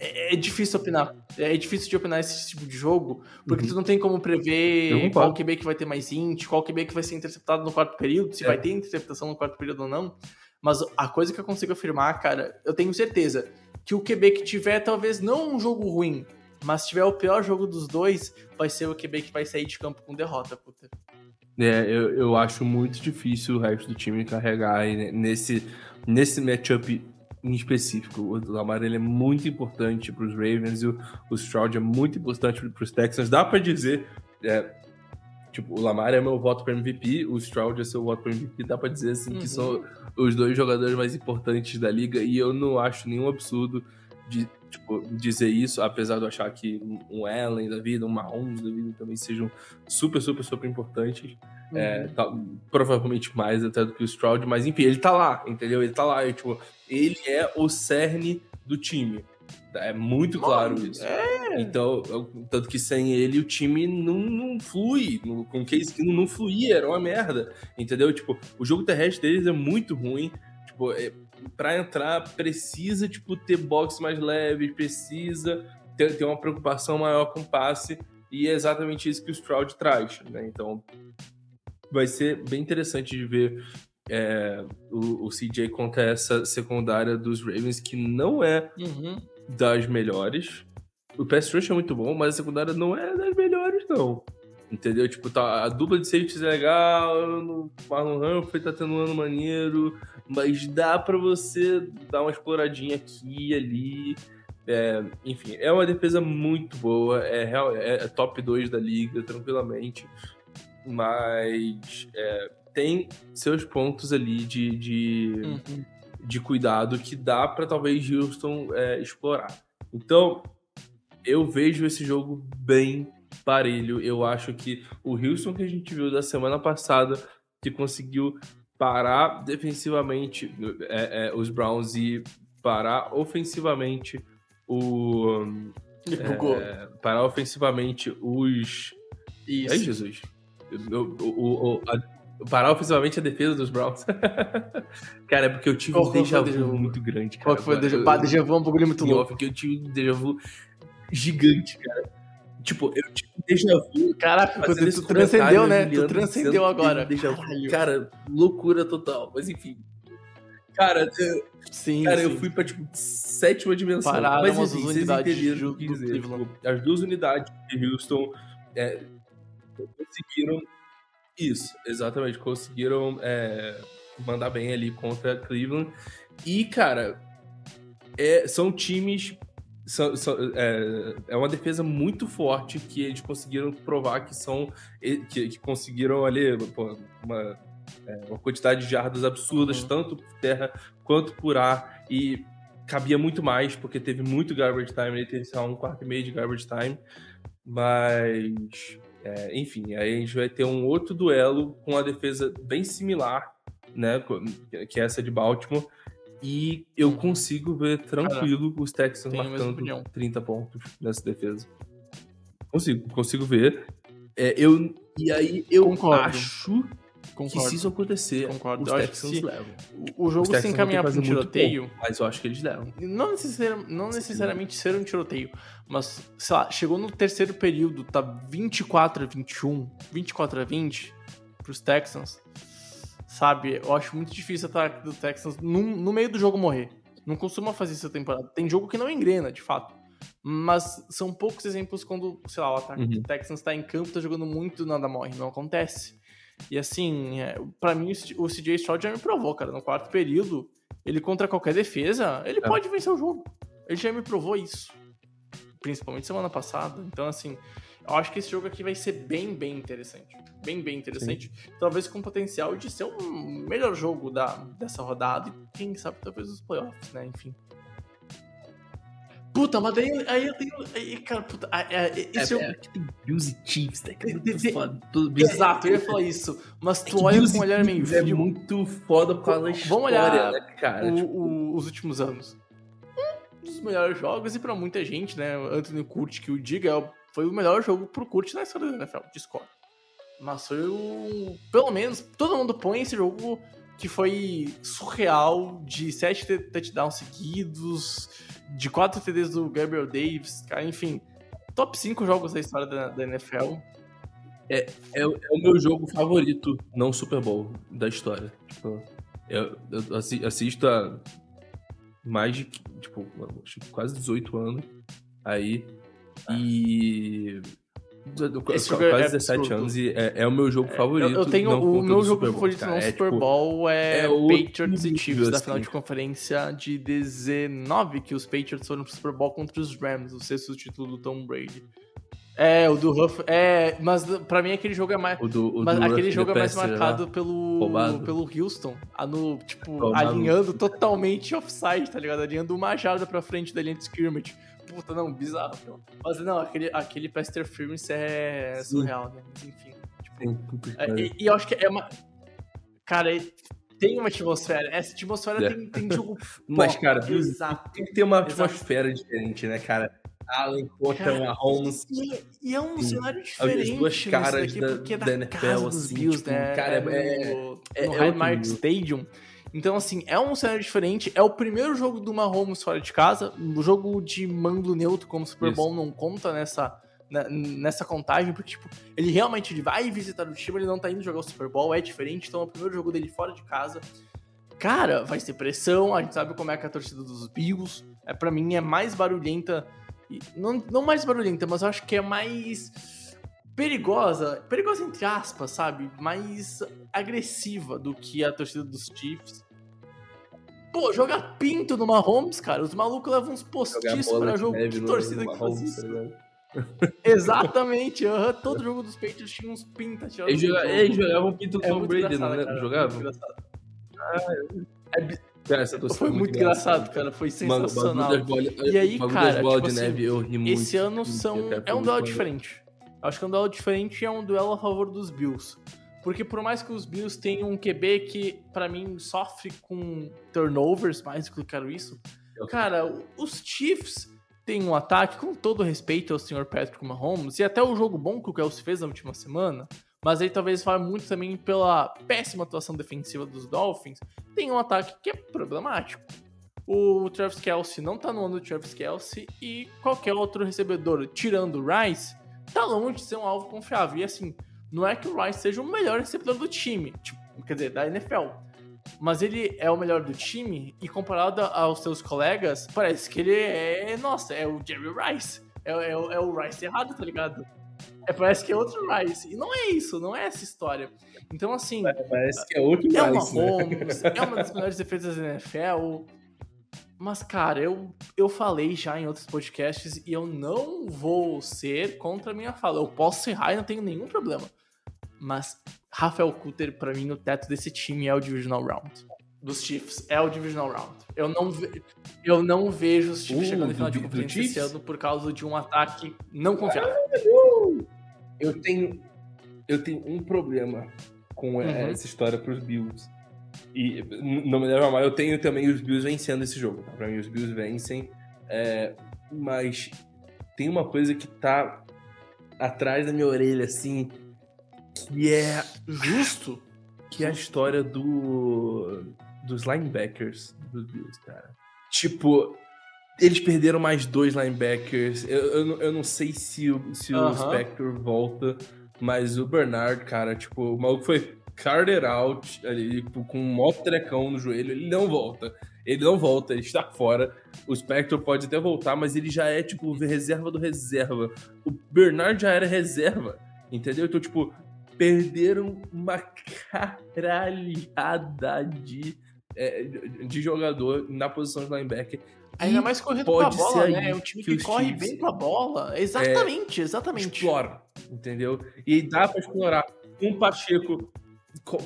é, é difícil opinar. É difícil de opinar esse tipo de jogo, porque Uhum. tu não tem como prever qual QB que vai ter mais int, qual QB que vai ser interceptado no quarto período, se É. vai ter interceptação no quarto período ou não. Mas a coisa que eu consigo afirmar, cara, eu tenho certeza que o QB que tiver talvez não um jogo ruim, mas se tiver o pior jogo dos dois, vai ser o QB que vai sair de campo com derrota, puta. É, eu, eu acho muito difícil o resto do time carregar né, nesse, nesse matchup em específico. O Lamar ele é muito importante para os Ravens e o, o Stroud é muito importante para os Texans. Dá para dizer, é, tipo, o Lamar é meu voto para MVP, o Stroud é seu voto para MVP. Dá para dizer assim Uhum. que são os dois jogadores mais importantes da liga e eu não acho nenhum absurdo de tipo, dizer isso, apesar de eu achar que um Allen da vida, um Mahomes da vida também sejam super, super, super importantes. É, tá- provavelmente mais até do que o Stroud, mas enfim, ele tá lá, entendeu? Ele tá lá, e, tipo, ele é o cerne do time. É muito claro isso. É, Então, tanto que sem ele o time não, não flui. No- Com o Case Keenum não fluía, era uma merda. Entendeu? Tipo, o jogo terrestre deles é muito ruim. Tipo, é, pra entrar precisa, tipo, ter box mais leve, precisa ter, ter uma preocupação maior com o passe. E é exatamente isso que o Stroud traz, né? Então, vai ser bem interessante de ver é, o, o CJ contra essa secundária dos Ravens, que não é uhum. das melhores. O pass rush é muito bom, mas a secundária não é das melhores, não. Entendeu? Tipo, tá, a dupla de safeties é legal, o Marlon Humphrey tá tendo um ano maneiro, mas dá pra você dar uma exploradinha aqui e ali. É, enfim, é uma defesa muito boa, é, real- é- é top 2 da liga, tranquilamente. Mas é, tem seus pontos ali de, de, Uhum. de cuidado que dá pra talvez Houston é, explorar. Então, eu vejo esse jogo bem parelho. Eu acho que o Houston que a gente viu da semana passada, que conseguiu parar defensivamente é, é, os Browns e parar ofensivamente o. É, parar ofensivamente os. Isso. Ai, Jesus. O- o- o- a- parar ofensivamente a defesa dos Browns. cara, é porque eu tive Qual um déjà vu vu? muito grande, cara. Qual que foi o déjà Pá, déjà vu é um bagulho muito louco. eu tive um déjà vu gigante, cara. Tipo, eu tive um déjà vu. Caraca, fazendo tu, esse tu transcendeu, né? Tu transcendeu agora. um. Cara, loucura total. Mas enfim. Cara, eu, Sim, cara, sim. eu fui pra, tipo, sétima dimensão. Pararam Mas enfim, duas vocês entenderam de- o que dizer. Tipo, as duas unidades de Houston é, conseguiram... Isso, exatamente. Conseguiram é, mandar bem ali contra Cleveland. E, cara, é, são times... são- são- é, é uma defesa muito forte que eles conseguiram provar que são... Que, que conseguiram ali pô, uma, é, uma quantidade de jardas absurdas, Uhum. tanto por terra quanto por ar. E cabia muito mais, porque teve muito garbage time, ele teve, sei lá, um quarto e meio de garbage time. Mas, é, enfim, aí a gente vai ter um outro duelo com uma defesa bem similar, né, que é essa de Baltimore. E eu consigo ver tranquilo os Texans marcando opinião. 30 pontos nessa defesa. Consigo, consigo ver. É, eu, e aí eu Concordo. acho que Concordo. se isso acontecer, Concordo. os Eu que Texans se- levam. O jogo Os se encaminhar que para um tiroteio, pouco, mas eu acho que eles levam. não, necessari- não necessariamente ser um tiroteio, mas, sei lá, chegou no terceiro período, tá 24 a 21, 24 a 20 pros Texans, sabe? Eu acho muito difícil o ataque do Texans no, no meio do jogo morrer. Não costuma fazer isso a temporada. Tem jogo que não engrena, de fato. Mas são poucos exemplos quando, sei lá, o ataque Uhum. do Texans tá em campo, tá jogando muito, nada morre. Não acontece. E assim, é, pra mim, o CJ Stroud já me provou, cara. No quarto período, ele contra qualquer defesa, ele É. pode vencer o jogo. Ele já me provou isso. Principalmente semana passada. Então, assim, eu acho que esse jogo aqui vai ser bem, bem interessante. Bem, bem interessante. Talvez com potencial de ser um melhor jogo da, dessa rodada. E quem sabe talvez os playoffs, né? Enfim. Puta, mas daí aí eu tenho. Aí, cara, puta. ah, é, esse jogo. que tem Bills e Chiefs, né? Tem- tem- tem- foda. Tudo. Exato, eu ia falar isso. Mas É tu que olha com um olhar meio é muito foda por causa da Vamos história, olhar né, cara? o- Tipo, o- os últimos anos. Um dos melhores jogos, e pra muita gente, né? Anthony Curti que o diga, é o- foi o melhor jogo pro Curti na história da NFL, Discord. Mas foi o. Pelo menos, todo mundo põe esse jogo que foi surreal, de sete touchdowns seguidos, de quatro TDs do Gabriel Davis, cara, enfim. Top 5 jogos da história da, da NFL. é, é o meu jogo favorito, não Super Bowl, da história. Tipo, eu, eu assi- assisto há mais de, tipo, quase 18 anos aí. E... Esse Quase jogo é 17 absurdo. anos e é, é o meu jogo favorito. Eu, eu tenho não o meu jogo Bowl, favorito cara. no É, Super tipo, Bowl é, é Patriots e Chiefs da assim. final de conferência de 19 que os Patriots foram pro Super Bowl contra os Rams, o sexto título do Tom Brady. É, o do Huff, é, mas pra mim aquele jogo é mais O do, o mas do aquele Rush jogo é mais lá. marcado pelo, roubado. pelo Houston, no, tipo, Roubado. alinhando totalmente offside, tá ligado? Alinhando uma jarda pra frente da linha de scrimmage. Puta, não, bizarro. Mas não, aquele, aquele pass interference é Sim. surreal, né? Enfim. Sim, puta que É, e, e eu acho que é uma. Cara, é- tem uma atmosfera. Essa atmosfera É. tem, tem jogo. Mas, cara, exato. tem que ter uma Exato. atmosfera diferente, né, cara? Contra Cara, Mahomes. E, e é um Sim. cenário As diferente. duas nisso caras daqui, da- porque é da, da NFL, casa dos assim, Bills, tipo, né? cara, é- é- no é Highmark outro Stadium. Então, assim, é um cenário diferente. É o primeiro jogo do Mahomes fora de casa. O jogo de mando neutro, como Super. Bowl, não conta nessa, na- nessa contagem, porque, tipo, ele realmente vai visitar o time, ele não tá indo jogar o Super Bowl, é diferente. Então, é o primeiro jogo dele fora de casa. Cara, vai ter pressão, a gente sabe como é que é a torcida dos Bills. É, para mim, é mais barulhenta. Não, não mais barulhenta, mas eu acho que é mais perigosa, perigosa entre aspas, sabe? Mais agressiva do que a torcida dos Chiefs. Pô, jogar pinto no Mahomes, cara. Os malucos levam uns postiços pra jogo. Que torcida que faz isso? Exatamente, uhum. todo jogo dos Patriots tinha uns pintas. Eles, joga, eles jogavam pinto do é Tom Brady, não né? Jogavam? Ah, é, cara, essa foi, foi muito, muito engraçado, cara. Foi sensacional. Mano, bola, e aí, cara, tipo de assim, neve, eu ri muito, esse ano são, é um duelo diferente. Acho que um duelo diferente é um duelo a favor dos Bills. Porque por mais que os Bills tenham um QB que, para mim, sofre com turnovers, mais do que eu quero isso, cara, os Chiefs têm um ataque, com todo respeito ao senhor Patrick Mahomes, e até o jogo bom que o Kelsey fez na última semana, mas aí talvez fale muito também pela péssima atuação defensiva dos Dolphins, tem um ataque que é problemático. O Travis Kelsey não tá no ano do Travis Kelsey e qualquer outro recebedor, tirando o Rice, tá longe de ser um alvo confiável. E assim, não é que o Rice seja o melhor recebedor do time, tipo, quer dizer, da NFL. Mas ele é o melhor do time e comparado aos seus colegas, parece que ele é, nossa, é o Jerry Rice. É, é, é o Rice errado, tá ligado? É, parece que é outro Rice. E não é isso, não é essa história. Então, assim. Parece que é outro é Rice. Uma Holmes, né? é uma das melhores defesas da NFL. Mas, cara, eu, eu falei já em outros podcasts e eu não vou ser contra a minha fala. Eu posso errar e não tenho nenhum problema. Mas Rafael Cutter, para mim, o teto desse time é o Divisional Round. Dos Chiefs, é o Divisional Round. Eu não, ve... eu não vejo os Chiefs uh, chegando no final de conferência esse ano por causa de um ataque não confiável. Eu tenho, eu tenho um problema com uhum. essa história pros Bills. E não me leva mal, eu tenho também os Bills vencendo esse jogo. Tá? Pra mim, os Bills vencem. É, mas tem uma coisa que tá atrás da minha orelha, assim, que é justo que é a história do dos linebackers dos Bills, cara. Tipo, eles perderam mais dois linebackers. Eu, eu, eu não sei se, o, se o Spectre volta, mas o Bernard, cara, tipo, o maluco foi Carter out ali, com um mó trecão no joelho, ele não volta. Ele não volta, ele está fora. O Spectre pode até voltar, mas ele já é, tipo, reserva do reserva. O Bernard já era reserva, entendeu? Então, tipo, perderam uma caralhada de, é, de jogador na posição de linebacker. Ainda mais correndo com a bola, né? É um time que, que corre Chiefs, bem com a bola. Exatamente, é, exatamente. Explora, entendeu? E dá pra explorar. Um Pacheco,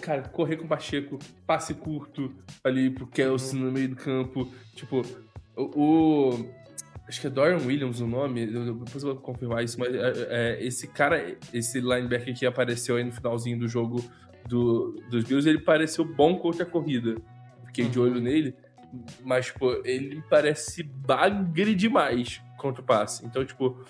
cara, correr com o Pacheco, passe curto ali pro Kelsey uhum. no meio do campo. Tipo, o, o Acho que é Dorian Williams o nome, depois eu vou confirmar isso, mas é, é, esse cara, esse linebacker que apareceu aí no finalzinho do jogo do, dos Bills, ele pareceu bom contra a corrida. Fiquei uhum. de olho nele, mas, tipo, ele parece bagre demais contra o passe. Então, tipo,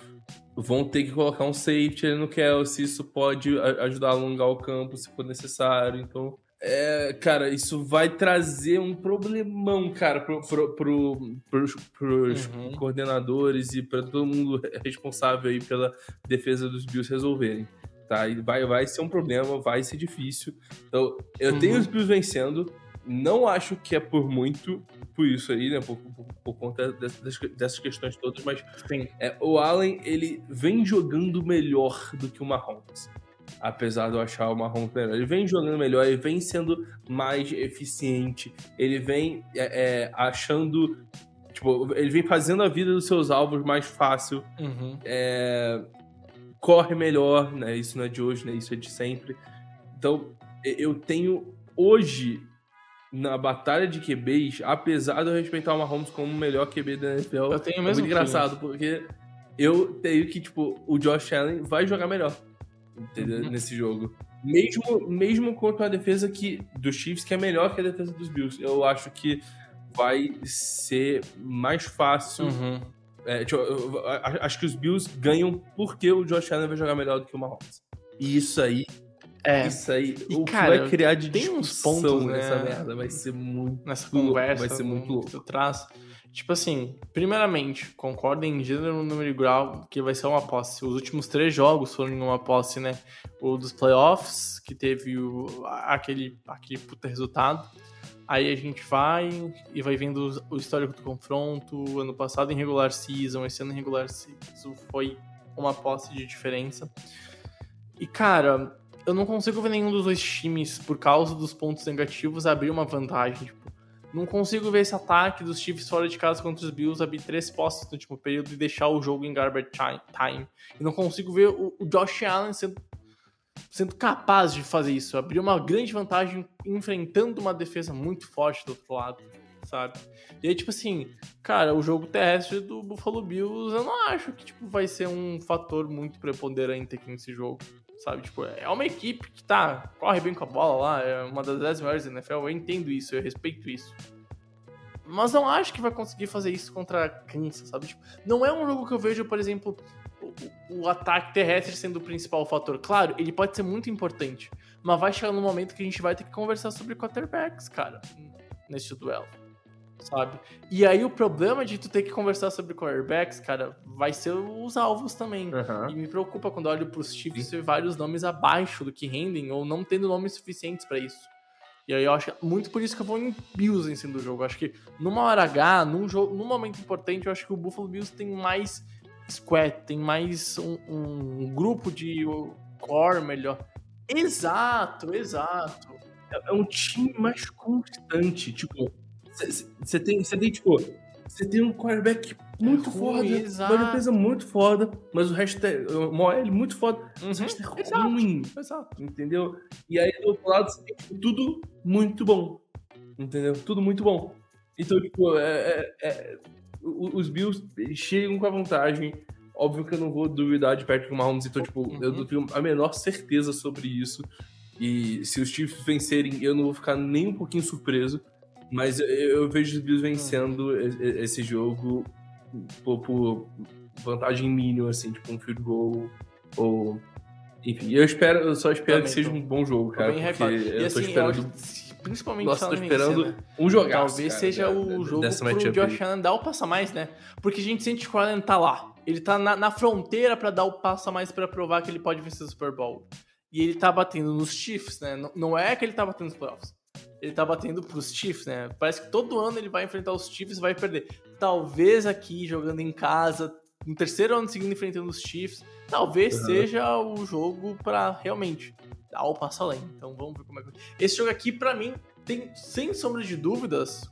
vão ter que colocar um safety ali no Kelsey, isso pode ajudar a alongar o campo se for necessário, então é, cara, isso vai trazer um problemão, cara, pro, pro, pro, pros, pros uhum. coordenadores e para todo mundo responsável aí pela defesa dos Bills resolverem. Tá? E vai, vai ser um problema, vai ser difícil. Então, eu uhum. tenho os Bills vencendo. Não acho que é por muito por isso aí, né? Por, por, por conta dessas, dessas, questões todas, mas é, o Allen, ele vem jogando melhor do que o Mahomes apesar de eu achar o Mahomes melhor. Ele vem jogando melhor, ele vem sendo mais eficiente, ele vem é, é, achando. Tipo, ele vem fazendo a vida dos seus alvos mais fácil. Uhum. É, corre melhor, né? Isso não é de hoje, né? Isso é de sempre. Então, eu tenho hoje na batalha de QBs, apesar de eu respeitar o Mahomes como o melhor QB da NFL, eu tenho mesmo é muito engraçado, porque eu tenho que, tipo, o Josh Allen vai jogar melhor entendeu? Uhum. nesse jogo. Mesmo, mesmo contra a defesa que, dos Chiefs, que é melhor que a defesa dos Bills. Eu acho que vai ser mais fácil. Uhum. É, tipo, eu, eu, acho que os Bills ganham porque o Josh Allen vai jogar melhor do que o Mahomes. E isso aí. É. Isso aí. E, o cara, que vai criar de tem uns pontos né? nessa merda vai ser muito. Nessa conversa. Vai ser muito louco. Que eu traço. Tipo assim, primeiramente, concordo em gênero, número e grau que vai ser uma posse. Os últimos três jogos foram em uma posse, né? O dos playoffs, que teve o, aquele, aquele puta resultado. Aí a gente vai e vai vendo o histórico do confronto. Ano passado em regular season, esse ano em regular season foi uma posse de diferença. E, cara, eu não consigo ver nenhum dos dois times, por causa dos pontos negativos, abrir uma vantagem. Tipo, não consigo ver esse ataque dos Chiefs fora de casa contra os Bills abrir três postos no último período e deixar o jogo em garbage time. E não consigo ver o, o Josh Allen sendo, sendo capaz de fazer isso. Abrir uma grande vantagem enfrentando uma defesa muito forte do outro lado, sabe? E aí, tipo assim, cara, o jogo terrestre do Buffalo Bills eu não acho que tipo, vai ser um fator muito preponderante aqui nesse jogo sabe? Tipo, é uma equipe que tá, corre bem com a bola lá, é uma das 10 melhores da NFL, eu entendo isso, eu respeito isso. Mas não acho que vai conseguir fazer isso contra a Kansas, sabe? Tipo, não é um jogo que eu vejo, por exemplo, o, o, ataque terrestre sendo o principal fator. Claro, ele pode ser muito importante, mas vai chegar no momento que a gente vai ter que conversar sobre quarterbacks, cara, nesse duelo sabe? E aí o problema de tu ter que conversar sobre quarterbacks, cara, vai ser os alvos também. Uhum. E me preocupa quando olho pros Chiefs ver vários nomes abaixo do que rendem ou não tendo nomes suficientes para isso. E aí eu acho muito por isso que eu vou em Bills em cima do jogo. Eu acho que numa hora H, num, jogo, num momento importante, eu acho que o Buffalo Bills tem mais squad, tem mais um, um grupo de core melhor. Exato, exato. É, é um time mais constante, tipo, você tem, você tem, tipo, você tem um quarterback muito é ruim, foda, exato. uma defesa muito foda, mas o resto é uma OL muito foda, uhum, mas o resto é exato, ruim. Exato. Entendeu? E aí do outro lado você tem tipo, tudo muito bom. Entendeu? Tudo muito bom. Então, tipo, é, é, é, os Bills chegam com a vantagem. Óbvio que eu não vou duvidar de Patrick Mahomes, então, tipo, uhum. eu não tenho a menor certeza sobre isso. E se os Chiefs vencerem, eu não vou ficar nem um pouquinho surpreso. Mas eu, vejo os Bills vencendo hum. esse jogo por, por, vantagem mínima, assim, tipo um field goal ou. Enfim, eu espero, eu só espero Também que seja um bom jogo, cara. Porque eu e, tô assim, esperando. Eu principalmente Nossa, tô esperando vencer, né? um jogo. Talvez cara, seja o jogo pro Josh Allen dar o passo a mais, né? Porque a gente sente que o Allen tá lá. Ele tá na, na fronteira para dar o passo a mais para provar que ele pode vencer o Super Bowl. E ele tá batendo nos Chiefs, né? Não, não é que ele tá batendo nos playoffs ele tá batendo pros Chiefs, né? Parece que todo ano ele vai enfrentar os Chiefs e vai perder. Talvez aqui, jogando em casa, no terceiro ano seguindo enfrentando os Chiefs, talvez uhum. seja o jogo para realmente dar o passo além. Então vamos ver como é que. Esse jogo aqui, para mim, tem, sem sombra de dúvidas,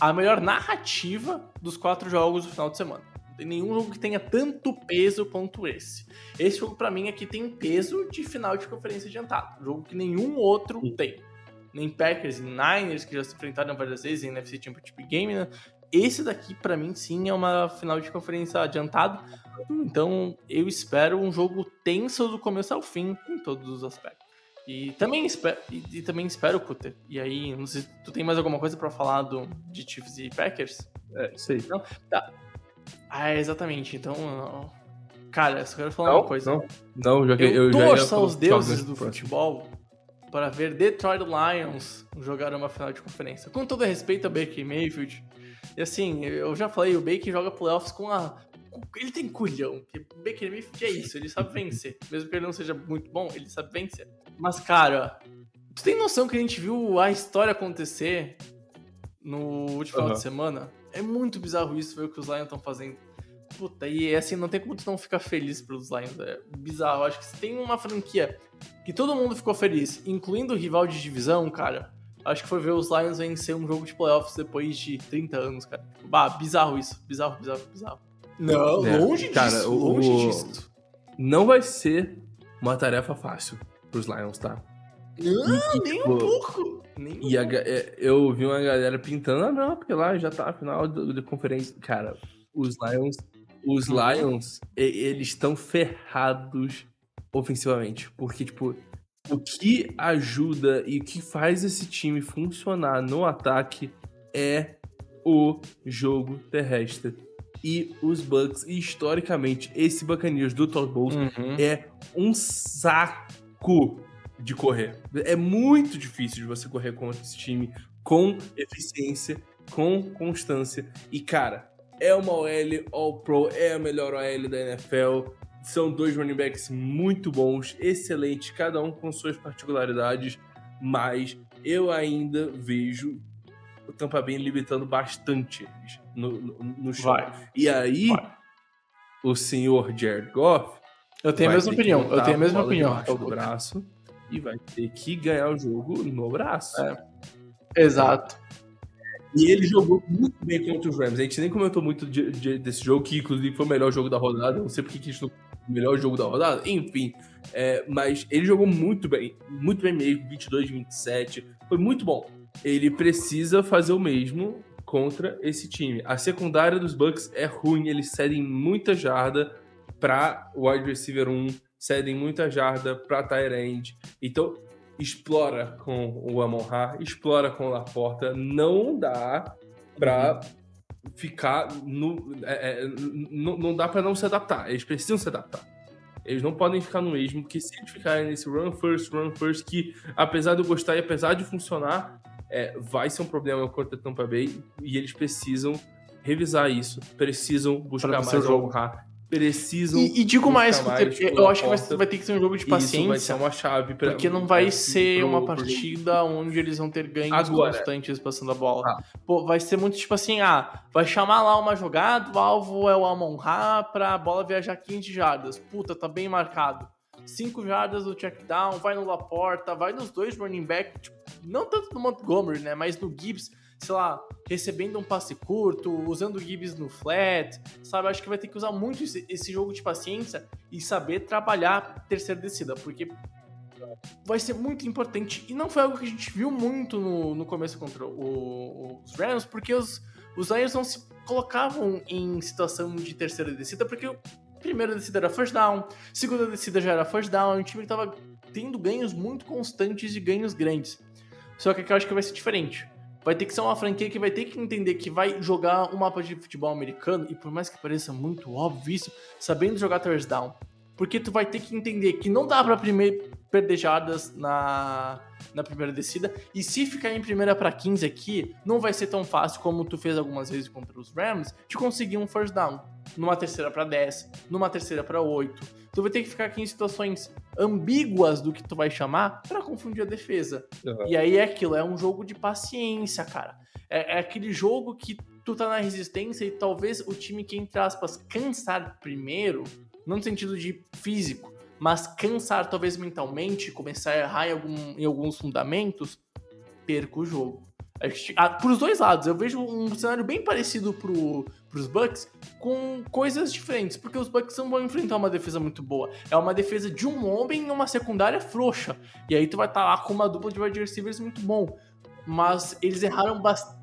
a melhor narrativa dos quatro jogos do final de semana. Não tem nenhum jogo que tenha tanto peso quanto esse. Esse jogo, para mim, aqui tem peso de final de conferência adiantado. Jogo que nenhum outro tem nem Packers, nem Niners, que já se enfrentaram várias vezes em NFC Championship Game, né? Esse daqui, para mim, sim, é uma final de conferência adiantado. Então, eu espero um jogo tenso do começo ao fim, em todos os aspectos. E também espero, e, e também espero, Cutter. E aí, não sei se tu tem mais alguma coisa para falar do, de Chiefs e Packers? É, sei. Não? Tá. Ah, exatamente. Então, cara, só quero falar não, uma coisa. Não, não já, eu, eu torço aos deuses do futebol para ver Detroit Lions jogar uma final de conferência. Com todo respeito a Baker Mayfield, e assim, eu já falei, o Baker joga playoffs com a. Ele tem culhão, que o Baker Mayfield é isso, ele sabe vencer. Mesmo que ele não seja muito bom, ele sabe vencer. Mas, cara, tu tem noção que a gente viu a história acontecer no último uhum. final de semana? É muito bizarro isso, ver o que os Lions estão fazendo. Puta, e assim, não tem como tu não ficar feliz pelos Lions. É bizarro. Acho que se tem uma franquia que todo mundo ficou feliz, incluindo o rival de divisão, cara, acho que foi ver os Lions vencer um jogo de playoffs depois de 30 anos, cara. Bah, bizarro isso. Bizarro, bizarro, bizarro. Não, é, longe cara, disso. O, longe disso. Não vai ser uma tarefa fácil pros Lions, tá? Não, e, nem tipo, um pouco. Nem e a, é, eu vi uma galera pintando, ah, não, porque lá já tá a final da conferência. Cara, os Lions os uhum. Lions, eles estão ferrados ofensivamente. Porque, tipo, o que ajuda e o que faz esse time funcionar no ataque é o jogo terrestre. E os Bucks, historicamente, esse Buccaneers do Todd Bowles uhum. é um saco de correr. É muito difícil de você correr contra esse time com eficiência, com constância. E, cara, é uma OL All-Pro, é a melhor OL da NFL. São dois running backs muito bons, excelentes, cada um com suas particularidades, mas eu ainda vejo o Tampa Bay limitando bastante eles no, no, no show. Vai. E aí, Vai. o senhor Jared Goff Eu tenho a mesma opinião. Eu tenho a mesma opinião. do braço e vai ter que ganhar o jogo no braço. É. Exato. E ele jogou muito bem contra os Rams. A gente nem comentou muito de- de- desse jogo, que inclusive foi o melhor jogo da rodada. Não sei porque que a gente não o melhor jogo da rodada. Enfim, é, mas ele jogou muito bem. Muito bem mesmo. 22, 27. Foi muito bom. Ele precisa fazer o mesmo contra esse time. A secundária dos Bucks é ruim. Eles cedem muita jarda pra wide receiver 1. Cedem muita jarda pra tight end. Então, explora com o Amon Ra, explora com o Laporta. Não dá pra ficar no. é, é, n- não dá pra não se adaptar. Eles precisam se adaptar. Eles não podem ficar no mesmo, porque se eles ficarem nesse run first, run first, que apesar de eu gostar e apesar de funcionar, é, vai ser um problema contra a Tampa Bay e eles precisam revisar isso. Precisam buscar mais jogo. o Ra. Precisam. E, e digo mais, mais eu pela acho que vai, vai ter que ser um jogo de E Isso vai ser paciência. uma chave pra, Porque não vai ser pro- uma pro- partida onde eles vão ter ganhos Agora. constantes passando a bola. Ah. Pô, vai ser muito tipo assim, ah, vai chamar lá uma jogada, o alvo é o Amon Ra pra bola viajar 15 jardas. Puta, tá bem marcado. 5 jardas do check down, vai no Laporta, vai nos dois running back, tipo, não tanto no Montgomery, né, mas no Gibbs, sei lá, recebendo um passe curto, usando o Gibbs no flat, sabe? Acho que vai ter que usar muito esse, jogo de paciência e saber trabalhar terceira descida, porque vai ser muito importante. E não foi algo que a gente viu muito no, no começo contra o- os Rams, porque os, os Lions não se colocavam em situação de terceira descida, porque primeira descida era first down, segunda descida já era first down, o time tava tendo ganhos muito constantes e ganhos grandes. Só que aqui eu acho que vai ser diferente. Vai ter que ser uma franquia que vai ter que entender que vai jogar um mapa de futebol americano, e por mais que pareça muito óbvio isso, sabendo jogar first down. Porque tu vai ter que entender que não dá pra primeiro perder jardas na, na primeira descida. E se ficar em primeira para 15 aqui, não vai ser tão fácil como tu fez algumas vezes contra os Rams de conseguir um first down. Numa terceira para 10, numa terceira para 8. Tu vai ter que ficar aqui em situações ambíguas do que tu vai chamar para confundir a defesa. Uhum. E aí é aquilo, é um jogo de paciência, cara. É, é aquele jogo que tu tá na resistência e talvez o time que, entre aspas, cansar primeiro, não no sentido de físico, mas cansar talvez mentalmente, começar a errar em, algum- em alguns fundamentos, perca o jogo. A gente- ah, Pros dois lados, eu vejo um cenário bem parecido pro, pros Bucks, com coisas diferentes, porque os Bucks não vão enfrentar uma defesa muito boa. É uma defesa de um homem e uma secundária frouxa. E aí tu vai estar lá com uma dupla de wide receivers muito bom. Mas eles erraram bastante.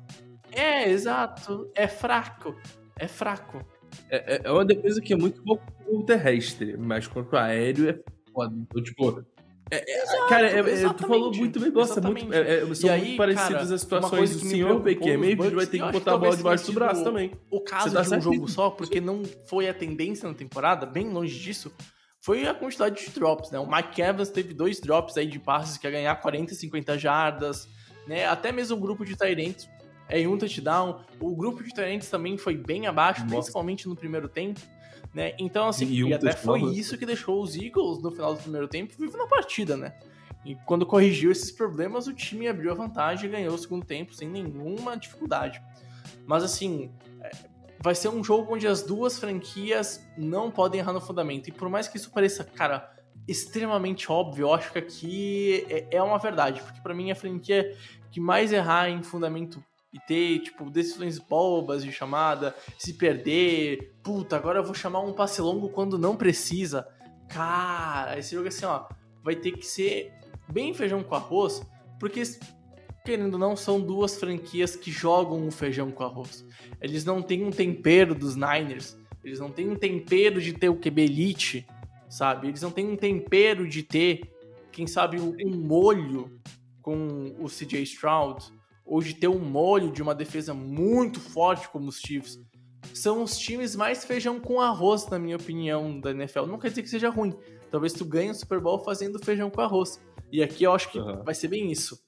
É, exato. É fraco. É fraco. É, é- é uma defesa que é muito boa o terrestre, mas quanto ao aéreo é foda. Então, tipo. é- é- cara, é, é, tu falou muito bem, nossa, muito, é, é, são E aí, muito parecidas cara, as situações do senhor Mayfield Bucks, vai ter que botar a bola debaixo do braço sido também. O caso tá de um jogo só, porque não foi a tendência na temporada, bem longe disso, foi a quantidade de drops, né? O Mike Evans teve dois drops aí de passes que ia ganhar 40, 50 jardas, né? Até mesmo o grupo de Tyrants é em um touchdown. O grupo de Tyrants também foi bem abaixo, Nossa. principalmente no primeiro tempo. Né? Então, assim, E e, um até foi né? isso que deixou os Eagles no final do primeiro tempo vivo na partida, né? E quando corrigiu esses problemas, o time abriu a vantagem e ganhou o segundo tempo sem nenhuma dificuldade. Mas assim, é, vai ser um jogo onde as duas franquias não podem errar no fundamento. E por mais que isso pareça, cara, extremamente óbvio, eu acho que aqui é, é uma verdade. Porque pra mim a franquia que mais errar em fundamento e ter, tipo, decisões bobas de chamada, se perder, puta, agora eu vou chamar um passe longo quando não precisa. Cara, esse jogo assim, ó, vai ter que ser bem feijão com arroz, porque querendo ou não, são duas franquias que jogam o feijão com arroz. Eles não têm um tempero dos Niners, eles não têm um tempero de ter o QB elite, sabe? Eles não têm um tempero de ter, quem sabe, um molho com o CJ Stroud, ou de ter um molho de uma defesa muito forte como os Chiefs. São os times mais feijão com arroz, na minha opinião, da NFL. Não quer dizer que seja ruim. Talvez tu ganhe o Super Bowl fazendo feijão com arroz. E aqui eu acho que Aham. vai ser bem isso.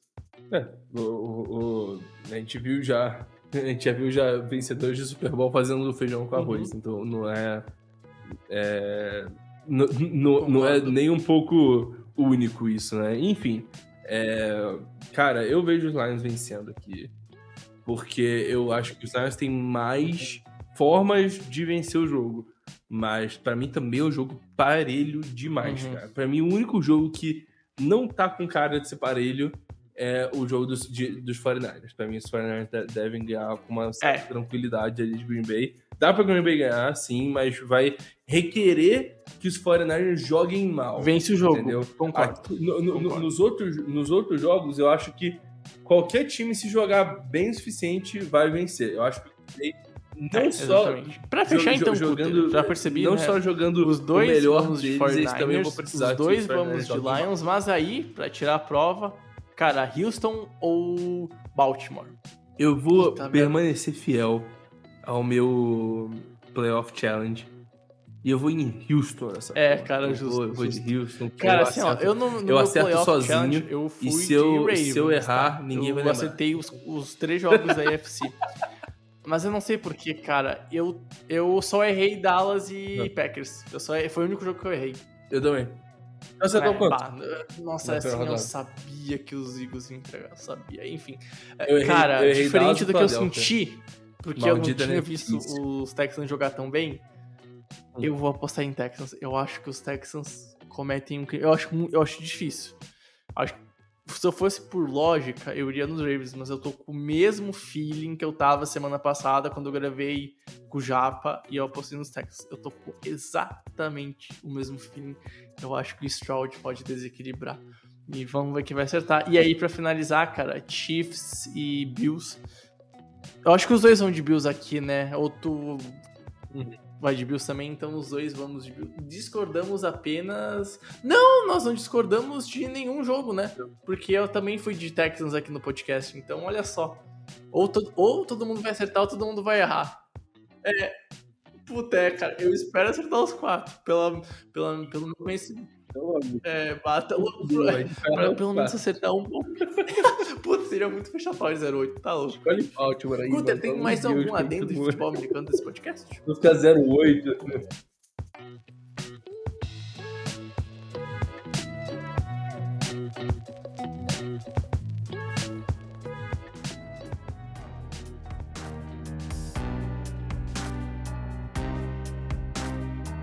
É, o, o- o- a gente viu já. A gente já viu já vencedores de Super Bowl fazendo feijão com arroz. Então não é. é não, não, não é nem um pouco único isso, né? Enfim. É, cara, eu vejo os Lions vencendo aqui. Porque eu acho que os Lions têm mais formas de vencer o jogo. Mas pra mim também é um jogo parelho demais, Uhum. cara. Pra mim, o único jogo que não tá com cara de ser parelho é o jogo dos, de- dos 49ers. Pra mim, os 49ers de- devem ganhar com uma certa É. tranquilidade ali de Green Bay. Dá pra Green Bay ganhar, sim, mas vai requerer que os 49ers joguem mal. Vence o jogo. Entendeu? Concordo. Aqui, no- no- Concordo. nos, outros, nos outros jogos, eu acho que qualquer time, se jogar bem o suficiente, vai vencer. Eu acho que não É, só. Pra fechar, então, jogando, já percebi, não né? só jogando Os dois o melhor vamos de deles, eles também 49ers, vão precisar os dois que os 49ers vamos de. Lions, mas aí, pra tirar a prova, cara, Houston ou Baltimore? Eu vou Puta permanecer fiel ao meu Playoff Challenge. E eu vou em Houston nessa É, porra. cara, eu justo, Vou, eu vou de Houston. Cara, eu assim, ó, acerto- eu no, no eu acerto sozinho, eu fui e se eu- de Ravens, se eu errar, tá? ninguém eu vai lembrar. acertei os, os três jogos da AFC. Mas eu não sei porquê, cara. Eu, eu só errei Dallas e Não. Packers. Eu só, foi o único jogo que eu errei. Eu também. Eu acertou É, quanto? bah, nossa, assim, primeira eu rodada. sabia que os Eagles iam entregar, eu sabia. Enfim, Eu errei- cara, eu Dallas diferente e do que eu senti, porque eu não Maldita tinha visto os Texans jogar tão bem, Hum. eu vou apostar em Texans. Eu acho que os Texans cometem um crime. Eu acho, eu acho difícil. Acho se eu fosse por lógica, eu iria nos Ravens, mas eu tô com o mesmo feeling que eu tava semana passada quando eu gravei com o Japa e eu apostei nos Texans. Eu tô com exatamente o mesmo feeling. Eu acho que o Stroud pode desequilibrar. E vamos ver quem vai acertar. E aí, pra finalizar, cara, Chiefs e Bills. Eu acho que os dois vão de Bills aqui, né? Ou tu vai de Bills também, então os dois vamos de Bills. Discordamos apenas. Não, nós não discordamos de nenhum jogo, né? Porque eu também fui de Texans aqui no podcast, então olha só. Ou, to- ou todo mundo vai acertar ou todo mundo vai errar. É. Puta, é, cara, eu espero acertar os quatro. Pela, pela, pelo meu conhecimento. É, bata logo pra pelo menos acertar um pouco. Putz, seria muito fechapau de 08, tá louco. Escolhe Baltimore aí. Guter, mano, tem mais algum adendo de futebol americano desse podcast? Vou ficar 08.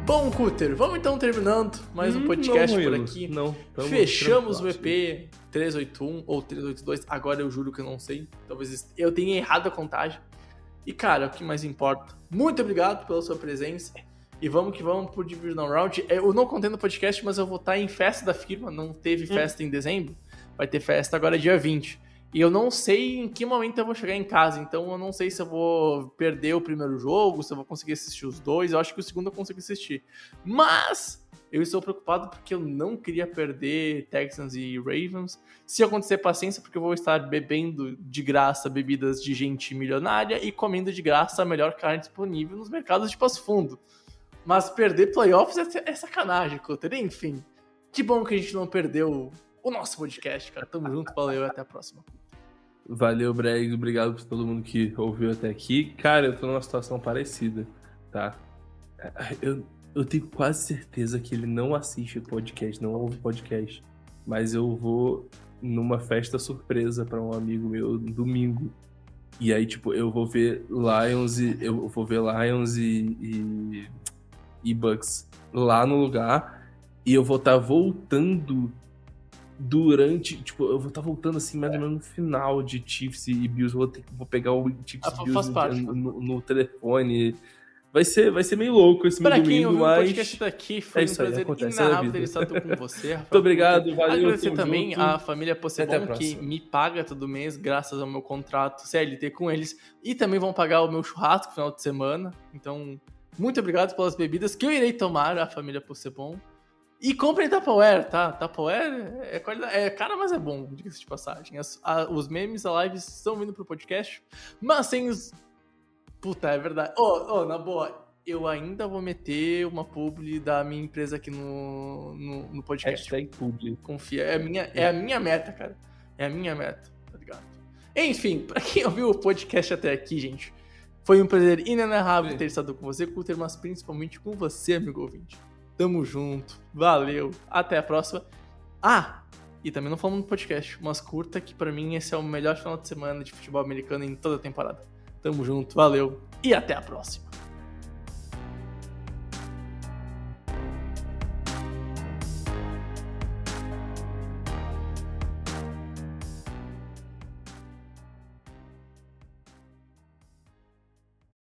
Bom, Cutter, vamos então terminando mais um Hum, podcast não, por aqui. Não. Fechamos o. EP 381 ou 382. Agora eu juro que eu não sei. Talvez eu tenha errado a contagem. E cara, o que mais importa? Muito obrigado pela sua presença. E vamos que vamos pro Divisional Round. Eu não contei no podcast, mas eu vou estar em festa da firma. Não teve festa em dezembro. Vai ter festa agora dia 20. E eu não sei em que momento eu vou chegar em casa. Então eu não sei se eu vou perder o primeiro jogo, se eu vou conseguir assistir os dois. Eu acho que o segundo eu consigo assistir. Mas eu estou preocupado porque eu não queria perder Texans e Ravens. Se acontecer, paciência, porque eu vou estar bebendo de graça bebidas de gente milionária e comendo de graça a melhor carne disponível nos mercados de Passo Fundo. Mas perder playoffs é, é sacanagem, Cutter. Enfim, que bom que a gente não perdeu o nosso podcast, cara. Tamo junto, valeu até a próxima. Valeu, Breg. Obrigado por todo mundo que ouviu até aqui. Cara, eu tô numa situação parecida, tá? Eu, eu tenho quase certeza que ele não assiste podcast, não ouve podcast. Mas eu vou numa festa surpresa pra um amigo meu domingo. E aí, tipo, eu vou ver Lions e. Eu vou ver Lions e. e, e Bucks lá no lugar. E eu vou estar voltando durante, tipo, eu vou estar voltando assim, mais ou menos no final de Chiefs e Bills, vou, ter, vou pegar o Chiefs Ah, e Bills faz no, parte. no- no telefone. Vai ser, vai ser meio louco esse meu Pra quem domingo, o mas... podcast daqui, foi é um isso aí, prazer acontece, é inenarrável com você. Rafael Muito obrigado, valeu, Agradecer também junto. a família Possebon, que me paga todo mês, graças ao meu contrato CLT com eles. E também vão pagar o meu churrasco no final de semana. Então, muito obrigado pelas bebidas que eu irei tomar, a família Possebon. E comprem Tupperware, tá? Tupperware é, qualidade, é cara, mas é bom, diga-se de passagem. As- a- os memes, a lives estão vindo pro podcast, mas sem os... Puta, é verdade. Ô, ô, na boa, eu ainda vou meter uma publi da minha empresa aqui no, no, no podcast. Hashtag publi. Confia, é a, minha, é a minha meta, cara. É a minha meta, tá ligado? Enfim, pra quem ouviu o podcast até aqui, gente, foi um prazer inenarrável ter estado com você, Cutter, mas principalmente com você, amigo ouvinte. Tamo junto, valeu, até a próxima. Ah, e também não falamos no podcast, mas curta que pra mim esse é o melhor final de semana de futebol americano em toda a temporada. Tamo junto, valeu e até a próxima.